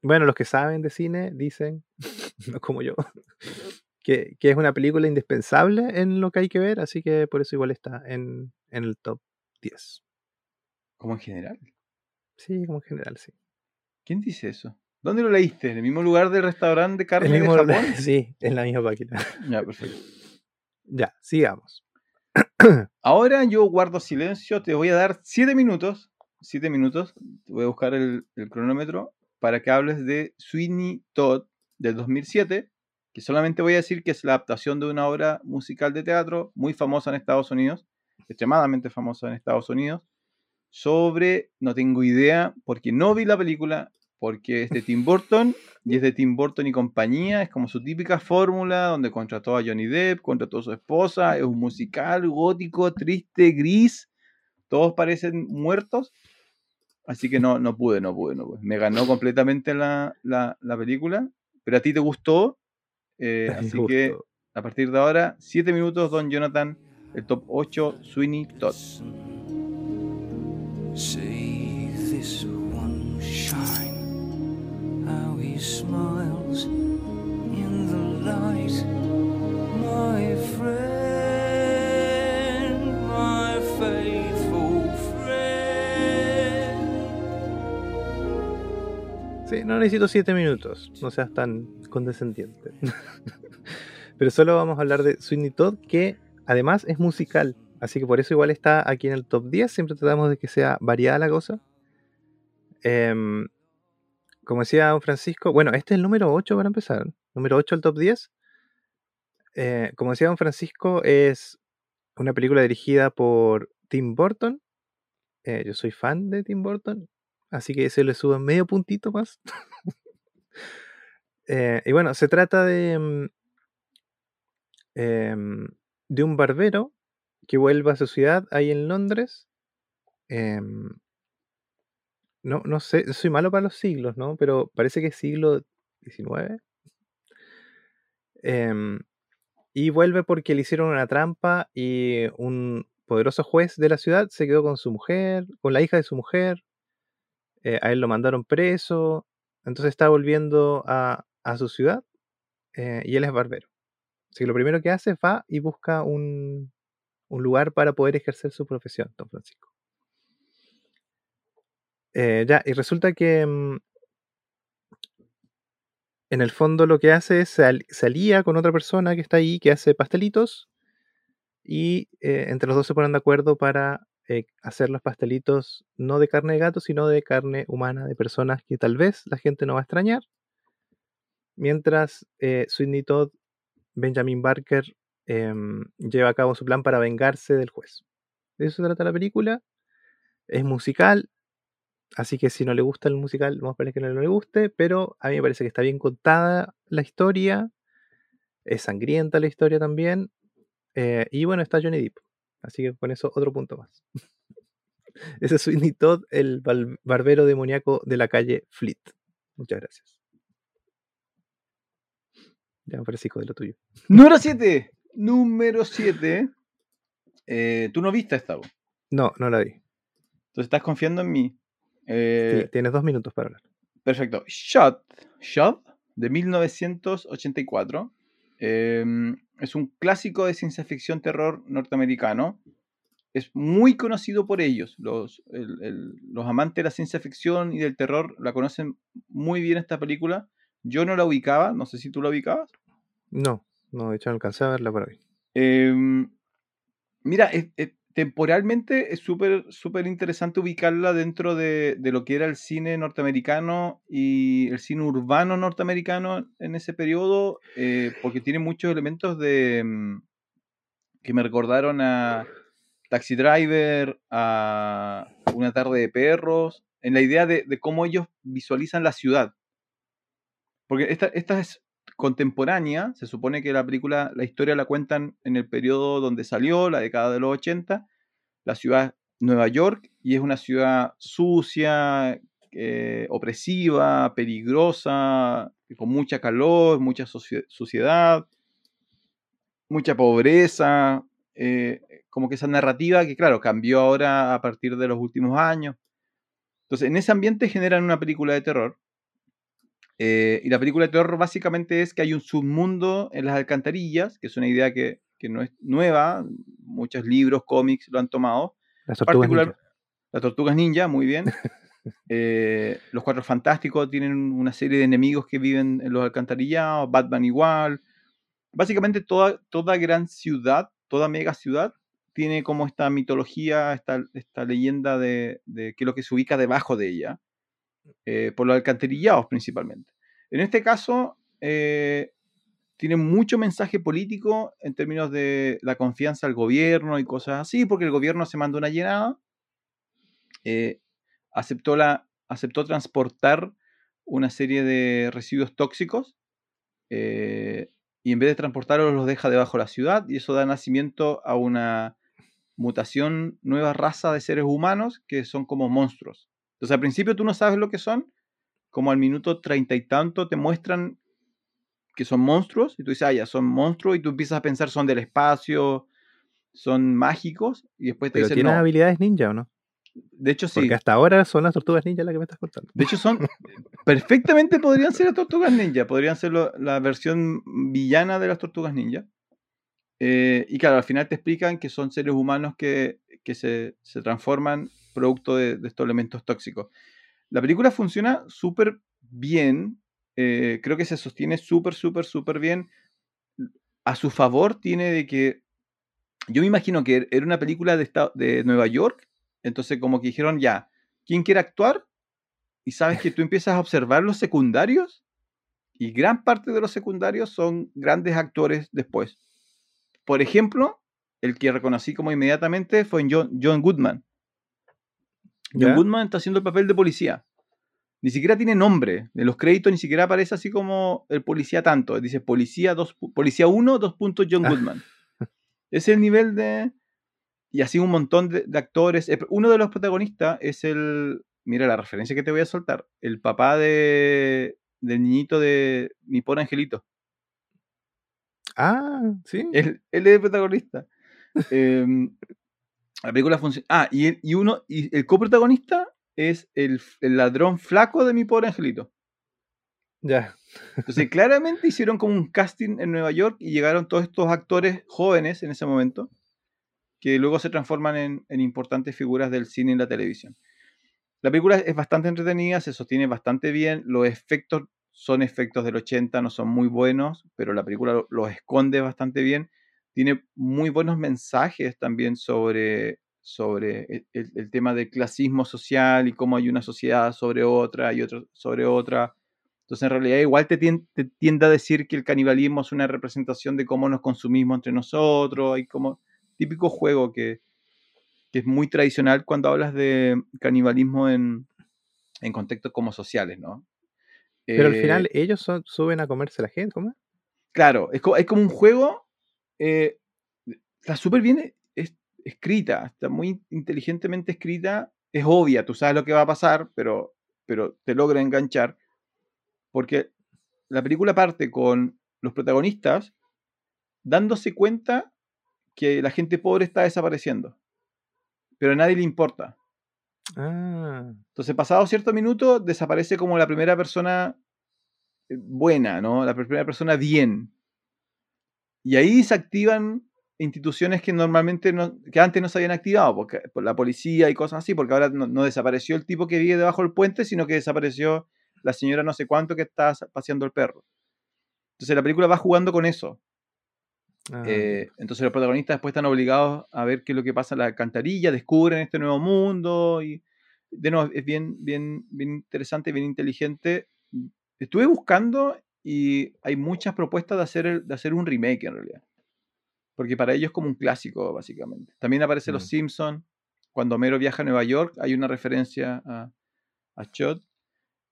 bueno, los que saben de cine dicen, no como yo, que, que es una película indispensable en lo que hay que ver, así que por eso igual está en, en el top 10. Como en general. Sí, como en general, sí. ¿Quién dice eso? ¿Dónde lo leíste? ¿En el mismo lugar del restaurante de carne El de Japón? sí, en la misma página. Ya, perfecto. Ya, sigamos. Ahora yo guardo silencio, te voy a dar 7 minutos. 7 minutos. Voy a buscar el, el cronómetro para que hables de Sweeney Todd del 2007, que solamente voy a decir que es la adaptación de una obra musical de teatro muy famosa en Estados Unidos, extremadamente famosa en Estados Unidos, sobre, no tengo idea, porque no vi la película, porque es de Tim Burton y es de Tim Burton y compañía, es como su típica fórmula donde contrató a Johnny Depp, contrató a su esposa, es un musical gótico, triste, gris, todos parecen muertos, así que no, no pude, no pude, no pude. Me ganó completamente la, la- la película, pero a ti te gustó, eh, así que a partir de ahora, 7 minutos, Don Jonathan, el top 8, Sweeney Todd. See this one shine, how he smiles in the light, my friend, my faithful friend. Sí, no necesito siete minutos, no seas tan condescendiente. Pero solo vamos a hablar de Sweeney Todd, que además es musical. Así que por eso igual está aquí en el top 10. Siempre tratamos de que sea variada la cosa. Em, como decía don Francisco, bueno, este es el número 8 para empezar. Número 8 del top 10. Eh, como decía don Francisco, es una película dirigida por Tim Burton. Eh, yo soy fan de Tim Burton, así que se le sube medio puntito más. Eh, y bueno, se trata de, mm, em, de un barbero que vuelve a su ciudad ahí en Londres. Em, no, no sé, soy malo para los siglos, ¿no? Pero parece que es siglo XIX. Em, y vuelve porque le hicieron una trampa y un poderoso juez de la ciudad se quedó con su mujer, con la hija de su mujer. eh, a él lo mandaron preso. Entonces está volviendo a, a su ciudad eh, y él es barbero. Así que lo primero que hace es va y busca un, un lugar para poder ejercer su profesión, don Francisco. Eh, ya, y resulta que mm, en el fondo lo que hace es sal- se alía con otra persona que está ahí, que hace pastelitos, y eh, entre los dos se ponen de acuerdo para eh, hacer los pastelitos no de carne de gato, sino de carne humana, de personas que tal vez la gente no va a extrañar. Mientras eh, Sweeney Todd, Benjamin Barker, em, lleva a cabo su plan para vengarse del juez. De eso se trata la película. Es musical, así que si no le gusta el musical, vamos a esperar que no le guste, pero a mí me parece que está bien contada la historia. Es sangrienta la historia también. eh, y bueno, está Johnny Depp. Así que con eso otro punto más. Ese es Sweeney Todd, el barbero demoníaco de la calle Fleet. Muchas gracias. Ya, Francisco, de lo tuyo. Número 7. Número 7. tú no viste esta. po. No, no la vi. Entonces estás confiando en mí. Eh, Tienes dos minutos para hablar. Perfecto. Shot, Shot de 1984. em, es un clásico de ciencia ficción terror norteamericano. Es muy conocido por ellos. Los, el- el- los amantes de la ciencia ficción y del terror la conocen muy bien esta película. Yo no la ubicaba, no sé si tú la ubicabas. No, no, de hecho no alcancé a verla por hoy. Em, mira, temporalmente es súper súper interesante ubicarla dentro de, de lo que era el cine norteamericano y el cine urbano norteamericano en ese periodo, eh, porque tiene muchos elementos de mm, que me recordaron a Taxi Driver, a Una tarde de perros, en la idea de, de cómo ellos visualizan la ciudad. Porque esta, esta es contemporánea, se supone que la película, la historia la cuentan en el periodo donde salió, la década de los 80, la ciudad Nueva York, y es una ciudad sucia, eh, opresiva, peligrosa, con mucha calor, mucha suciedad, mucha pobreza, eh, como que esa narrativa que, claro, cambió ahora a partir de los últimos años. Entonces, en ese ambiente generan una película de terror. Eh, y la película de terror básicamente es que hay un submundo en las alcantarillas, que es una idea que, que no es nueva, muchos libros, cómics lo han tomado. Las tortugas Particular- ninja. Las tortugas ninja, muy bien. Eh, los cuatro fantásticos tienen una serie de enemigos que viven en los alcantarillados, Batman igual. Básicamente toda, toda gran ciudad, toda mega ciudad, tiene como esta mitología, esta, esta leyenda de, de qué es lo que se ubica debajo de ella, eh, por los alcantarillados principalmente. En este caso, eh, tiene mucho mensaje político en términos de la confianza al gobierno y cosas así, porque el gobierno se mandó una llenada, eh, aceptó, la, aceptó transportar una serie de residuos tóxicos y en vez de transportarlos los deja debajo de la ciudad y eso da nacimiento a una mutación, nueva raza de seres humanos que son como monstruos. Entonces al principio tú no sabes lo que son, como al minuto treinta y tanto te muestran que son monstruos y tú dices, ah, ya, son monstruos y tú empiezas a pensar son del espacio, son mágicos y después te Pero dicen, ¿tienes no, habilidades ninja o no? de hecho sí. Porque hasta ahora son las tortugas ninja las que me estás contando. De hecho, son. Perfectamente podrían ser las tortugas ninja. Podrían ser lo- la versión villana de las tortugas ninja. Eh, y claro, al final te explican que son seres humanos que, que se, se transforman producto de, estos elementos tóxicos. La película funciona súper bien. eh, creo que se sostiene súper, súper, súper bien. A su favor tiene de que. Yo me imagino que era una película de, Nueva York. Entonces, como que dijeron, ya, ¿quién quiere actuar? Y sabes que tú empiezas a observar los secundarios. Y gran parte de los secundarios son grandes actores después. Por ejemplo, el que reconocí como inmediatamente fue John Goodman. John ¿Ya? Goodman está haciendo el papel de policía. Ni siquiera tiene nombre. En los créditos ni siquiera aparece así como el policía tanto. Dice policía, dos, policía 1, dos puntos John Ah. Goodman. Es el nivel de... Y así un montón de, de actores. Eh, Uno de los protagonistas es el... Mira la referencia que te voy a soltar. El papá de, del niñito de Mi Pobre Angelito. Ah, sí. Él, él es el protagonista. Em, la película funciona. Ah, y, el- y uno, y el coprotagonista es el, el ladrón flaco de mi pobre angelito. Ya. Entonces, claramente hicieron como un casting en Nueva York y llegaron todos estos actores jóvenes en ese momento, que luego se transforman en, en importantes figuras del cine y la televisión. La película es bastante entretenida, se sostiene bastante bien, los efectos son efectos del 80, no son muy buenos, pero la película lo- los esconde bastante bien. Tiene muy buenos mensajes también sobre, sobre el, el- el tema del clasismo social y cómo hay una sociedad sobre otra y otra sobre otra. Entonces, en realidad, igual te, tien- te tiende a decir que el canibalismo es una representación de cómo nos consumimos entre nosotros. Hay como típico juego que, que es muy tradicional cuando hablas de canibalismo en, en contextos como sociales, ¿no? Pero al Eh, final ellos son- suben a comerse la gente, ¿cómo? Claro, es es como un juego. Eh, está súper bien e- es- escrita, está muy inteligentemente escrita. Es obvia, tú sabes lo que va a pasar, pero, pero te logra enganchar. Porque la película parte con los protagonistas dándose cuenta que la gente pobre está desapareciendo. Pero a nadie le importa. Ah, Entonces, pasado cierto minuto, desaparece como la primera persona eh, buena, ¿no? La primera persona bien. Y ahí se activan instituciones que normalmente no, que antes no se habían activado, porque por la policía y cosas así, porque ahora no, no desapareció el tipo que vive debajo del puente, sino que desapareció la señora no sé cuánto que está paseando el perro. Entonces la película va jugando con eso. ah, Eh, entonces los protagonistas después están obligados a ver qué es lo que pasa en la alcantarilla, descubren este nuevo mundo y de nuevo es bien, bien, bien interesante, bien inteligente. Estuve buscando y hay muchas propuestas de hacer, el- de hacer un remake en realidad. Porque para ellos es como un clásico, básicamente. También aparece Los Mm. Simpsons. Cuando Homero viaja a Nueva York, hay una referencia a, a Chot.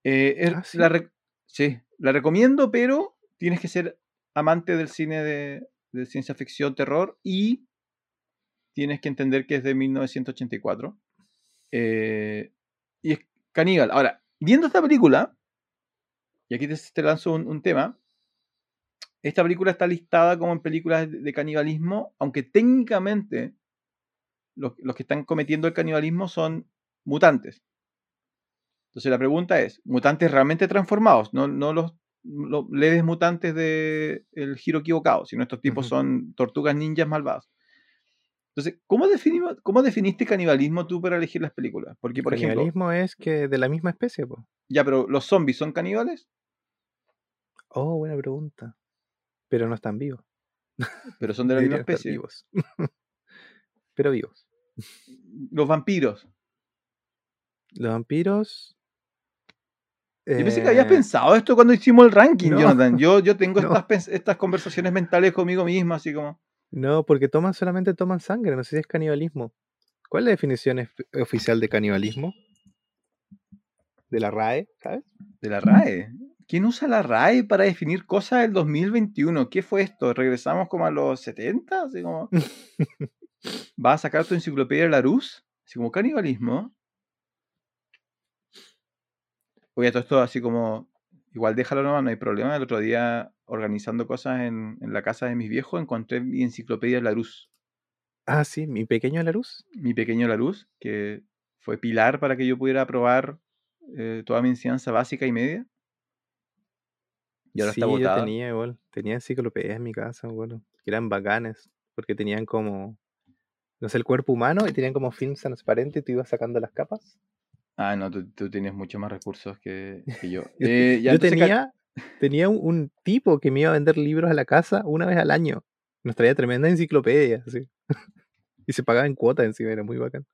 Eh, es- Ah, ¿sí? la, sí, la recomiendo, pero tienes que ser amante del cine de, de ciencia ficción, terror y tienes que entender que es de 1984. Eh, y es caníbal. Ahora, viendo esta película, y aquí te, te lanzo un, un tema, esta película está listada como en películas de, de canibalismo, aunque técnicamente los, los que están cometiendo el canibalismo son mutantes. Entonces la pregunta es, ¿mutantes realmente transformados? No, no los, los leves mutantes del el giro equivocado, sino estos tipos son tortugas ninjas malvadas. Entonces, ¿cómo, definimos, ¿cómo definiste canibalismo tú para elegir las películas? Porque, por ejemplo, Canibalismo es que de la misma especie, po. ya, pero ¿los zombies son caníbales? Oh, buena pregunta. Pero no están vivos. Pero son de la misma especie. vivos. Pero vivos. Los vampiros. Los vampiros. Yo pensé que habías eh, pensado esto cuando hicimos el ranking, no. Jonathan. Yo, yo tengo No. estas, conversaciones mentales conmigo mismo, así como... No, porque toman solamente toman sangre, no sé si es canibalismo. ¿Cuál es la definición ef- oficial de canibalismo? De la RAE, ¿sabes? De la RAE. ¿Quién usa la RAE para definir cosas del 2021? ¿Qué fue esto? ¿Regresamos como a los 70? Así como... ¿Vas a sacar tu enciclopedia de Larousse? Así como canibalismo. Oye, todo esto así como... Igual déjalo nomás, no hay problema. El otro día, organizando cosas en, en la casa de mis viejos, encontré mi enciclopedia de Larousse. Ah, sí, mi pequeño Larus. Mi pequeño Larousse, que fue pilar para que yo pudiera aprobar eh, toda mi enseñanza básica y media. Y ahora sí, está yo tenía igual. Tenía enciclopedias en mi casa, acuerdo, Que eran bacanes. Porque tenían como. No sé, el cuerpo humano y tenían como films transparentes y tú ibas sacando las capas. Ah, no, tú, tú tienes muchos más recursos que, que yo. Yo, Eh, ya, yo tenía, tenía un, un tipo que me iba a vender libros a la casa una vez al año. Nos traía tremenda enciclopedia, así. y se pagaba en cuotas encima, era muy bacán.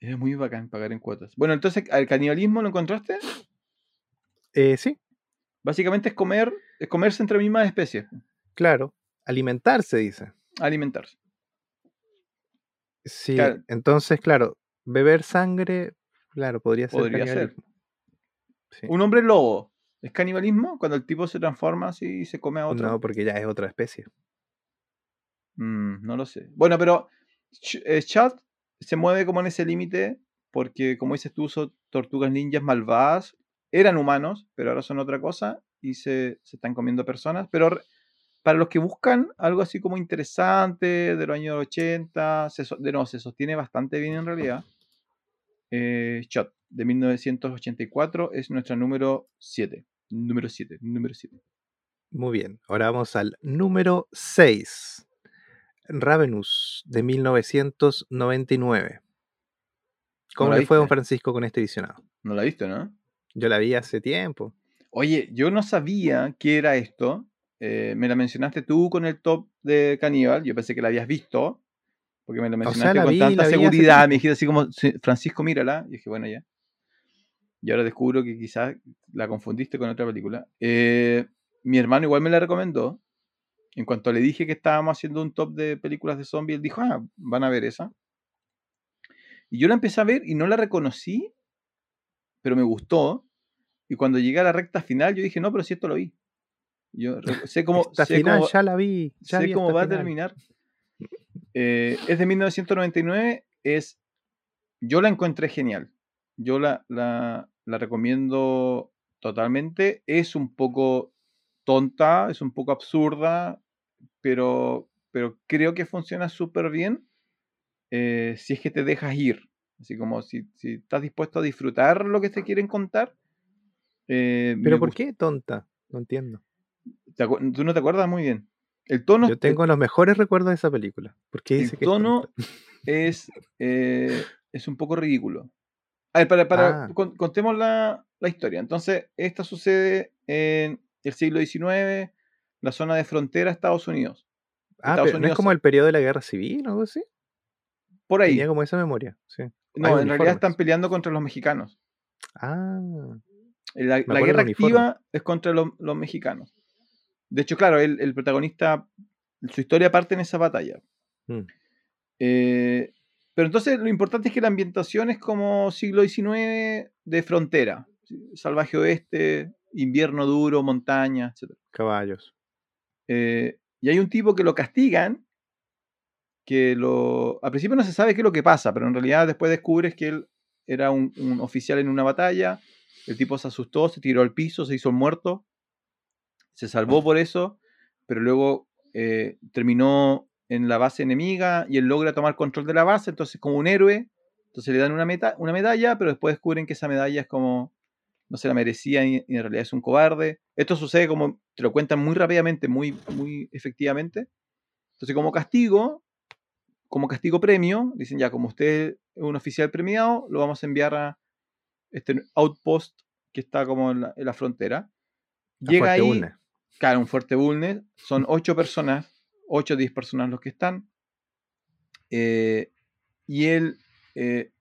Es muy bacán pagar en cuotas. Bueno, entonces, ¿al canibalismo lo encontraste? Eh, sí, Básicamente es comer, es comerse entre mismas especies, claro. Alimentarse, dice. alimentarse. Sí, Claro. entonces, claro, beber sangre, claro, podría ser Podría ser. Sí. Un hombre lobo, ¿es canibalismo? Cuando el tipo se transforma así y se come a otro. No, porque ya es otra especie. Mm, no lo sé. Bueno, pero eh, Chad se mueve como en ese límite porque, como dices tú, son tortugas ninjas malvadas. Eran humanos, pero ahora son otra cosa y se, se están comiendo personas. Pero para los que buscan algo así como interesante de los años 80, se de nuevo, se sostiene bastante bien en realidad. Eh, Chad, de 1984, es nuestra número 7. Número 7, número 7. Muy bien, ahora vamos al número 6. Ravenous, de 1999. ¿Cómo le fue a don? Francisco con este visionado? No la viste, ¿no? Yo la vi hace tiempo. Oye, yo no sabía qué era esto. eh, me la mencionaste tú con el top de Caníbal. Yo pensé que la habías visto. Porque me la sea, mencionaste la con vi, tanta hace seguridad. Me dijiste así como, "Sí, Francisco, mírala. Y dije, bueno, ya. Y ahora descubro que quizás la confundiste con otra película. Eh, mi hermano igual me la recomendó. En cuanto le dije que estábamos haciendo un top de películas de zombies, él dijo, ah, van a ver esa. Y yo la empecé a ver y no la reconocí, pero me gustó. Y cuando llegué a la recta final, yo dije, no, pero si esto lo vi. Yo sé cómo, Esta sé final cómo, ya la vi. Ya sé vi cómo va a terminar. Eh, es de 1999. Es, yo la encontré genial. Yo la, la, la recomiendo totalmente. Es un poco tonta, es un poco absurda, pero, pero creo que funciona súper bien eh, si es que te dejas ir. Así como si, si estás dispuesto a disfrutar lo que te quieren contar. eh, ¿Pero por qué tonta? No entiendo. Tú no te acuerdas muy bien. El tono, Yo tengo los mejores recuerdos de esa película. ¿Por qué el que tono es, eh, es un poco ridículo. A ver, para, para Ah. con- contemos la, la historia. Entonces, esta sucede en el siglo XIX, la zona de frontera Estados Unidos. Ah, Estados pero ¿no es Unidos- como el periodo de la guerra civil o algo así? Por ahí. Tenía como esa memoria, sí. No, en realidad están peleando contra los mexicanos. Ah, La, la guerra activa es contra los, los mexicanos. De hecho, claro, el, el protagonista, su historia parte en esa batalla. mm, Eh, pero entonces lo importante es que la ambientación es como siglo XIX de frontera. Salvaje oeste, invierno duro, montaña, etc. caballos. Eh, y hay un tipo que lo castigan, que lo... Al principio no se sabe qué es lo que pasa, pero en realidad después descubres que él era un, un oficial en una batalla, el tipo se asustó, se tiró al piso, se hizo el muerto, se salvó por eso, pero luego eh, terminó en la base enemiga y él logra tomar control de la base, entonces como un héroe, entonces le dan una, meta, una medalla, pero después descubren que esa medalla es como no se la merecía y, y en realidad es un cobarde. Esto sucede como, te lo cuentan muy rápidamente, muy, muy efectivamente. Entonces como castigo, como castigo premio, dicen ya, como usted es un oficial premiado, lo vamos a enviar a este outpost que está como en la, en la frontera. Llega Fuerte ahí, Bulnes. claro, un fuerte bulne, son ocho personas, ocho o diez personas los que están. eh, y él, eh,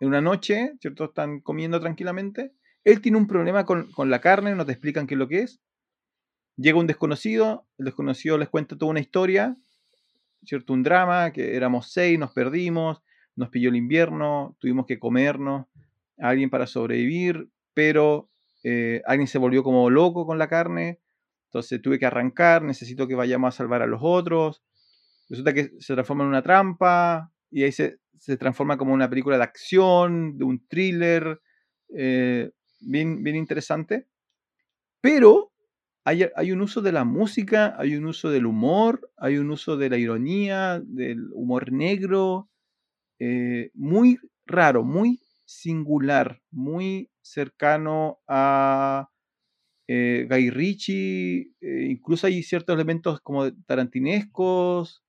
en una noche, ¿cierto? Están comiendo tranquilamente. Él tiene un problema con, con la carne, no te explican qué es lo que es. Llega un desconocido, el desconocido les cuenta toda una historia, ¿cierto? Un drama, que éramos seis, nos perdimos, nos pilló el invierno, tuvimos que comernos a alguien para sobrevivir, pero eh, alguien se volvió como loco con la carne, entonces tuve que arrancar, necesito que vayamos a salvar a los otros. Resulta que se transforma en una trampa y ahí se, se transforma como una película de acción, de un thriller, eh, bien, bien interesante. Pero hay, un uso de la música, hay un uso del humor, hay un uso de la ironía, del humor negro, eh, muy raro, muy singular, muy cercano a eh, Guy Ritchie, eh, incluso hay ciertos elementos como tarantinescos,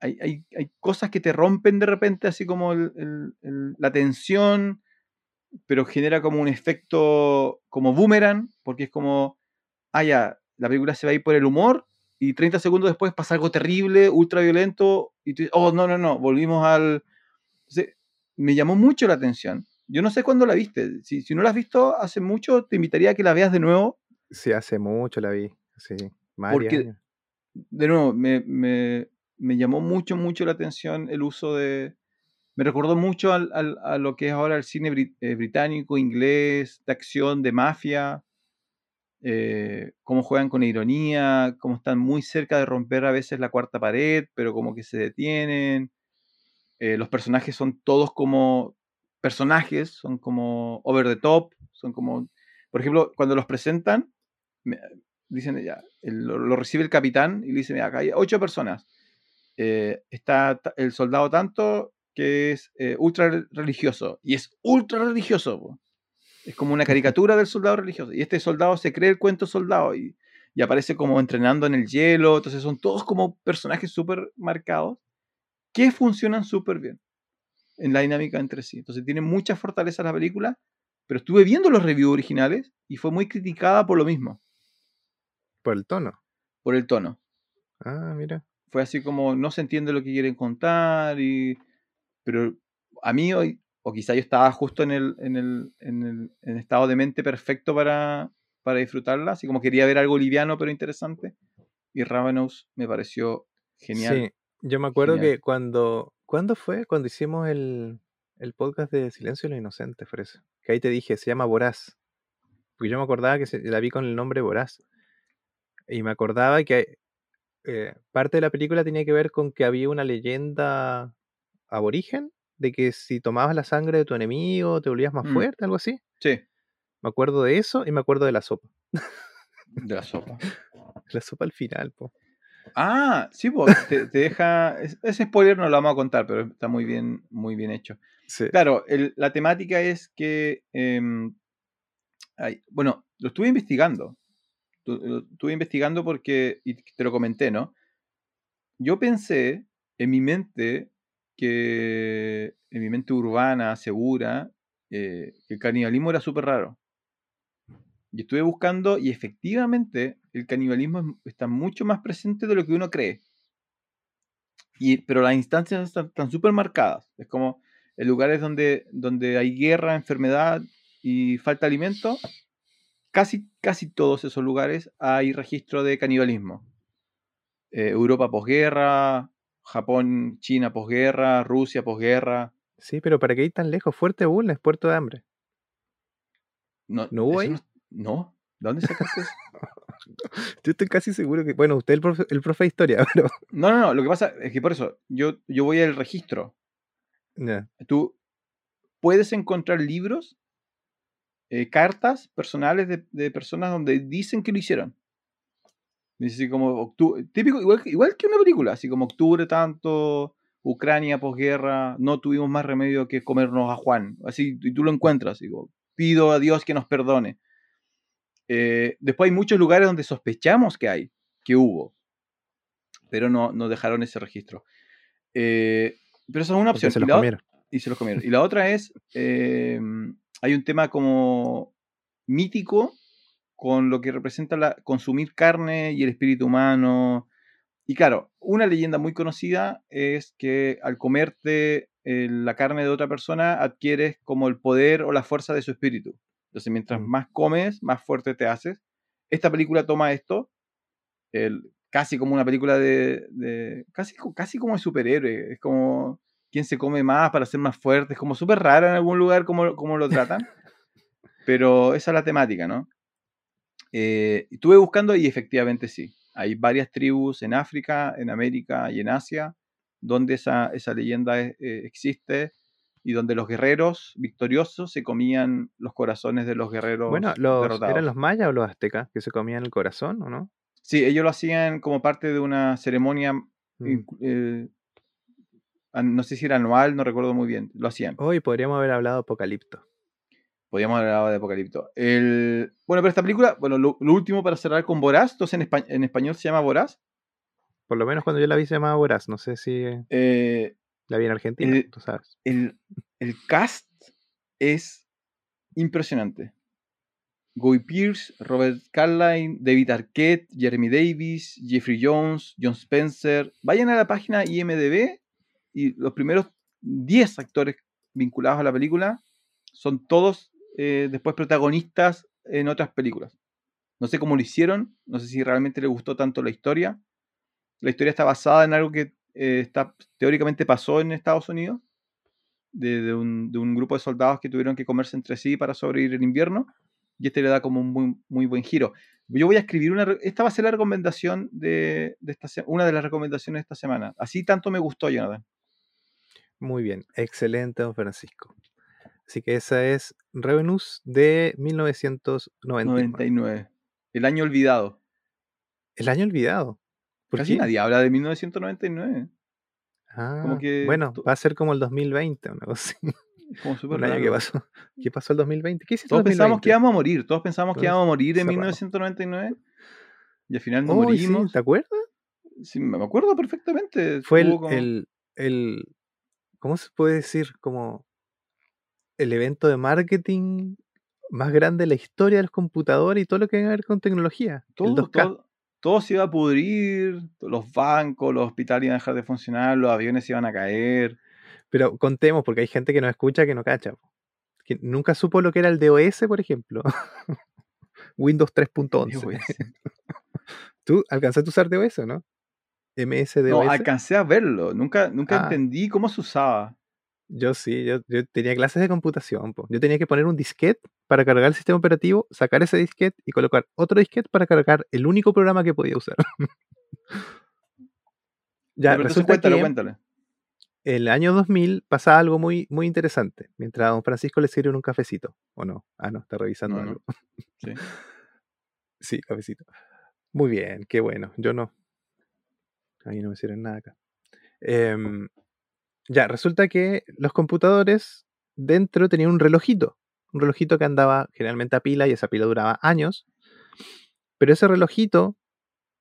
hay, cosas que te rompen de repente, así como la tensión, pero genera como un efecto como boomerang, porque es como, ah, ya, la película se va a ir por el humor y 30 segundos después pasa algo terrible, ultra violento, y tú dices, oh, no, no, no, volvimos al... Entonces, me llamó mucho la atención. Yo no sé cuándo la viste. Si, si no la has visto hace mucho, te invitaría a que la veas de nuevo. Sí, hace mucho la vi. Sí, Porque- años. De nuevo, me, me- me llamó mucho, mucho la atención el uso de... Me recordó mucho al- al- a lo que es ahora el cine eh, británico, inglés, de acción, de mafia. Eh, cómo juegan con ironía, cómo están muy cerca de romper a veces la cuarta pared, pero como que se detienen. Eh, los personajes son todos como personajes, son como over the top, son como, por ejemplo, cuando los presentan, dicen ya, lo, recibe el capitán y le dice, mira, acá hay ocho personas. Eh, está el soldado tanto que es eh, ultra re- religioso, y es ultra religioso. Es como una caricatura del soldado religioso. Y este soldado se cree el cuento soldado y, y aparece como entrenando en el hielo. Entonces son todos como personajes súper marcados que funcionan súper bien en la dinámica entre sí. Entonces tiene mucha fortaleza la película, pero estuve viendo los reviews originales y fue muy criticada por lo mismo, Por el tono. por el tono. Ah, mira. Fue así como no se entiende lo que quieren contar, y, pero a mí hoy, o quizá yo estaba justo en el, en el, en el, en el estado de mente perfecto para, para disfrutarla, así como quería ver algo liviano pero interesante, y Ravenous me pareció genial. Sí, yo me acuerdo Genial. que cuando. ¿Cuándo fue? Cuando hicimos el, el podcast de Silencio de los Inocentes, parece. Que ahí te dije, se llama Voraz. Porque yo me acordaba que se- la vi con el nombre Voraz. Y me acordaba que eh, parte de la película tenía que ver con que había una leyenda aborigen de que si tomabas la sangre de tu enemigo te volvías más Mm. fuerte, algo así. Sí, Me acuerdo de eso y me acuerdo de la sopa. de la sopa. La sopa al final, po. Ah, sí, pues, te, te deja. es- Ese spoiler no lo vamos a contar, pero está muy bien, muy bien hecho. Sí. Claro, el- la temática es que. em, hay- bueno, lo estuve investigando. Lo estuve investigando porque. Y te lo comenté, ¿no? Yo pensé en mi mente que. En mi mente urbana, segura, eh, el canibalismo era súper raro. Y estuve buscando y efectivamente el canibalismo es- está mucho más presente de lo que uno cree. Y, pero las instancias están, están súper marcadas. Es como en lugares donde, donde hay guerra, enfermedad y falta de alimento, casi, casi todos esos lugares hay registro de canibalismo. Eh, Europa posguerra, Japón, China posguerra, Rusia posguerra. Sí, pero ¿para qué ir tan lejos? Fuerte Bulnes, Puerto de Hambre. No, ¿No hubo eso ahí? no- no, ¿de dónde sacaste eso? Yo estoy casi seguro que. Bueno, usted es el profe, el profe de historia, pero. No, no, no, lo que pasa es que por eso yo, yo voy al registro. Ya. Tú puedes encontrar libros, eh, cartas personales de, de personas donde dicen que lo hicieron. Dice así como octu- típico, igual, igual que una película, así como octubre tanto, Ucrania posguerra, no tuvimos más remedio que comernos a Juan. Así, y tú lo encuentras, digo, pido a Dios que nos perdone. Eh, después hay muchos lugares donde sospechamos que hay, que hubo, pero no, no dejaron ese registro. Eh, pero esa es una opción. se Y los la o- comieron. y se los comieron. Y la otra es, eh, hay un tema como mítico con lo que representa la, consumir carne y el espíritu humano. Y claro, una leyenda muy conocida es que al comerte eh, la carne de otra persona adquieres como el poder o la fuerza de su espíritu. Entonces, mientras Mm. más comes, más fuerte te haces. Esta película toma esto, el- casi como una película de, de- casi, casi como de superhéroe. Es como quién se come más para ser más fuerte. Es como súper raro en algún lugar como, como lo tratan. Pero esa es la temática, ¿no? Eh, estuve buscando y efectivamente sí. Hay varias tribus en África, en América y en Asia donde esa, esa leyenda eh, eh, existe y donde los guerreros victoriosos se comían los corazones de los guerreros Bueno, los, derrotados. ¿eran los mayas o los aztecas que se comían el corazón o no? Sí, ellos lo hacían como parte de una ceremonia, Mm. eh, no sé si era anual, no recuerdo muy bien, lo hacían. Hoy podríamos haber hablado de Apocalipto. Podríamos hablado de Apocalipto. El... Bueno, pero esta película, bueno, lo, lo último para cerrar con Voraz, entonces en, espa- en español se llama Voraz. Por lo menos cuando yo la vi se llamaba Voraz. No sé si Eh, la vi en Argentina, El- tú sabes. el, el cast es impresionante. Guy Pearce, Robert Carlyle, David Arquette, Jeremy Davis, Jeffrey Jones, John Spencer. Vayan a la página IMDB y los primeros 10 actores vinculados a la película son todos eh, después protagonistas en otras películas. No sé cómo lo hicieron, no sé si realmente les gustó tanto la historia. La historia está basada en algo que eh, está, teóricamente pasó en Estados Unidos, de, un, grupo de soldados que tuvieron que comerse entre sí para sobrevivir el invierno, y este le da como un muy, buen giro. Yo voy a escribir una, esta va a ser la recomendación de, de esta una de las recomendaciones de esta semana. Así tanto me gustó, Jonathan. Muy bien, excelente, don Francisco. Así que esa es Revenus de 1999. 99. El año olvidado. El año olvidado. ¿Por Casi qué? nadie habla de 1999. Ah, que bueno, va a ser como el 2020, una cosa así. Como súper año que pasó. ¿Qué pasó el 2020? ¿Qué hiciste Todos pensamos que 2020? íbamos a morir. Todos pensamos que íbamos a morir en cerrado. 1999. Y al final no Oh, sí, morimos. ¿te acuerdas? Sí, me acuerdo perfectamente. Fue el, como- el, el- ¿cómo se puede decir? Como el evento de marketing más grande de la historia de los computadores y todo lo que tiene que ver con tecnología. el todo, 2K. todo, todo se iba a pudrir, los bancos, los hospitales iban a dejar de funcionar, los aviones iban a caer. Pero contemos, porque hay gente que nos escucha que no cacha. Que nunca supo lo que era el DOS, por ejemplo. Windows 3.11. DOS. ¿Tú alcanzaste a usar DOS o no? MSDOS. No, alcancé a verlo, nunca, nunca Ah. entendí cómo se usaba. Yo sí, yo, yo tenía clases de computación. po. Yo tenía que poner un disquete para cargar el sistema operativo, sacar ese disquete y colocar otro disquete para cargar el único programa que podía usar. ya, Pero resulta cuéntalo, que cuéntale. el año 2000 pasaba algo muy, muy interesante. Mientras a don Francisco le sirven un cafecito. ¿O no? Ah, no, está revisando No, no. algo. Sí. Sí, cafecito. Muy bien, qué bueno. Yo no. Ahí no me sirven nada acá. Em, ya, resulta que los computadores dentro tenían un relojito. Un relojito que andaba generalmente a pila y esa pila duraba años. Pero ese relojito,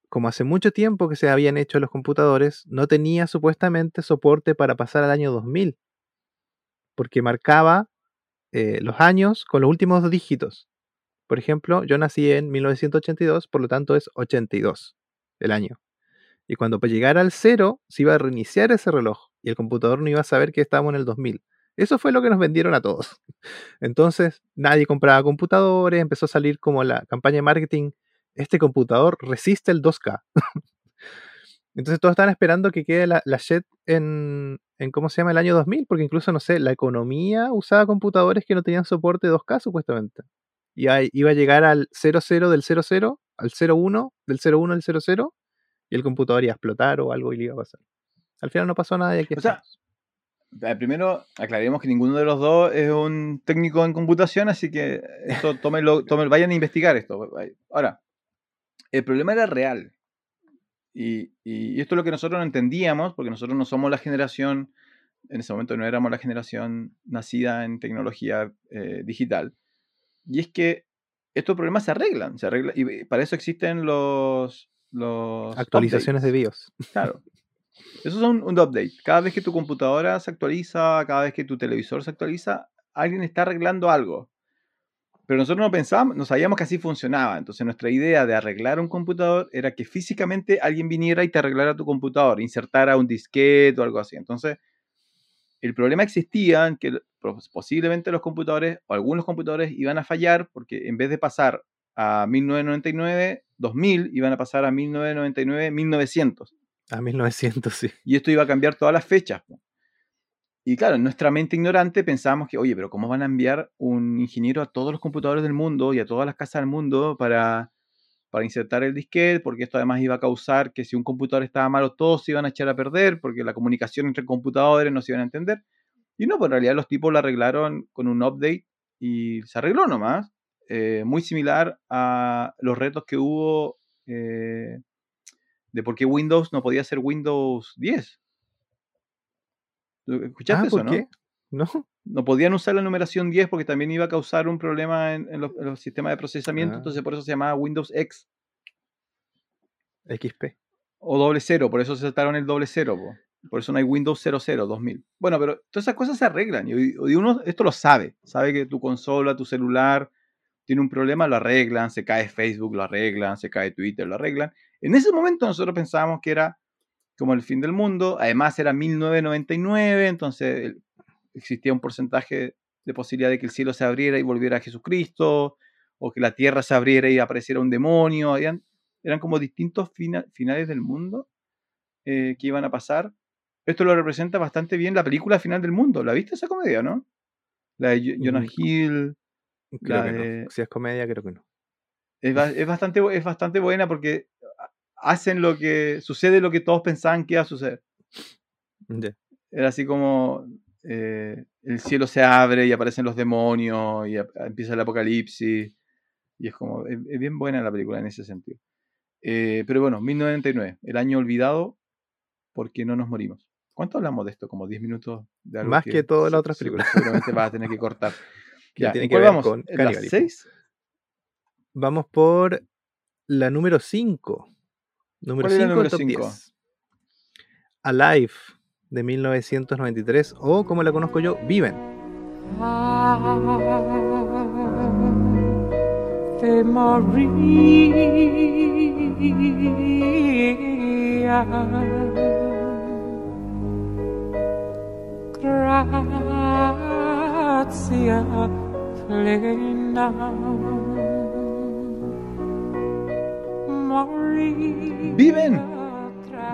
como hace mucho tiempo que se habían hecho los computadores, no tenía supuestamente soporte para pasar al año 2000. Porque marcaba eh, los años con los últimos dos dígitos. Por ejemplo, yo nací en 1982, por lo tanto es 82 el año. Y cuando pues, llegara al cero, se iba a reiniciar ese reloj y el computador no iba a saber que estábamos en el 2000. Eso fue lo que nos vendieron a todos. Entonces, nadie compraba computadores, empezó a salir como la campaña de marketing, este computador resiste el 2K. Entonces todos estaban esperando que quede la, la JET en, en, ¿cómo se llama?, el año 2000, porque incluso, no sé, la economía usaba computadores que no tenían soporte 2K supuestamente. Y ahí iba a llegar al 00 del 00, al 01, del 01 al 00, y el computador iba a explotar o algo y le iba a pasar. Al final no pasó nada y aquí O sea. Eh, Primero, aclaremos que ninguno de los dos es un técnico en computación, así que esto tómenlo, tómenlo- vayan a investigar esto. Ahora, el problema era real. Y, y esto es lo que nosotros no entendíamos, porque nosotros no somos la generación, en ese momento no éramos la generación nacida en tecnología eh, digital. Y es que estos problemas se arreglan, se arreglan y para eso existen los... los Actualizaciones de. BIOS. Claro. Eso es un, update. Cada vez que tu computadora se actualiza, cada vez que tu televisor se actualiza, alguien está arreglando algo. Pero nosotros no pensábamos, no sabíamos que así funcionaba. Entonces nuestra idea de arreglar un computador era que físicamente alguien viniera y te arreglara tu computador, insertara un disquete o algo así. Entonces el problema existía en que pos- posiblemente los computadores o algunos computadores iban a fallar porque en vez de pasar a 1999, 2000, iban a pasar a 1999, 1900. A 1900, sí. Y esto iba a cambiar todas las fechas. Y claro, en nuestra mente ignorante pensábamos que, oye, pero ¿cómo van a enviar un ingeniero a todos los computadores del mundo y a todas las casas del mundo para, para insertar el disquete? Porque esto además iba a causar que si un computador estaba malo, todos se iban a echar a perder, porque la comunicación entre computadores no se iban a entender. Y no, pues en realidad los tipos lo arreglaron con un update y se arregló nomás. eh, muy similar a los retos que hubo eh, de por qué Windows no podía ser Windows 10. ¿Tú ¿Escuchaste Ah, eso, ¿por no? qué? ¿No? No podían usar la numeración 10 porque también iba a causar un problema en, en los, en los sistemas de procesamiento, Ah. entonces por eso se llamaba Windows X XP. o doble cero, por eso se saltaron el doble cero, po. por eso no hay Windows 00 2000. Bueno, pero todas esas cosas se arreglan y, uno esto lo sabe, sabe que tu consola, tu celular tiene un problema, lo arreglan, se cae Facebook, lo arreglan, se cae Twitter, lo arreglan. En ese momento nosotros pensábamos que era como el fin del mundo, además era 1999, entonces existía un porcentaje de posibilidad de que el cielo se abriera y volviera a Jesucristo, o que la tierra se abriera y apareciera un demonio, habían- eran como distintos fina- finales del mundo eh, que iban a pasar. Esto lo representa bastante bien la película Final del Mundo. ¿La viste esa comedia, no? La de Jo- Jonah Hill. Creo que de- no. Si es comedia, creo que no. Es, es bastante, es bastante buena porque hacen lo que sucede lo que todos pensaban que iba a suceder. Ya. Era así como eh, el cielo se abre y aparecen los demonios y ap- empieza el apocalipsis. Y es como, es, es bien buena la película en ese sentido. Eh, pero bueno, 1999, el año olvidado porque no nos morimos. ¿Cuánto hablamos de esto? Como 10 minutos de algo Más que todas las otras películas. Seguramente vas a tener que cortar. Que Ya, tiene ¿en que ver vamos? con ¿En las canibalismo. 6? Vamos por la número 5. Número ¿Cuál es la 5 número top cinco? 10. Alive de 1993 o como la conozco yo, Viven. Ave Maria. Gratia Maria Viven.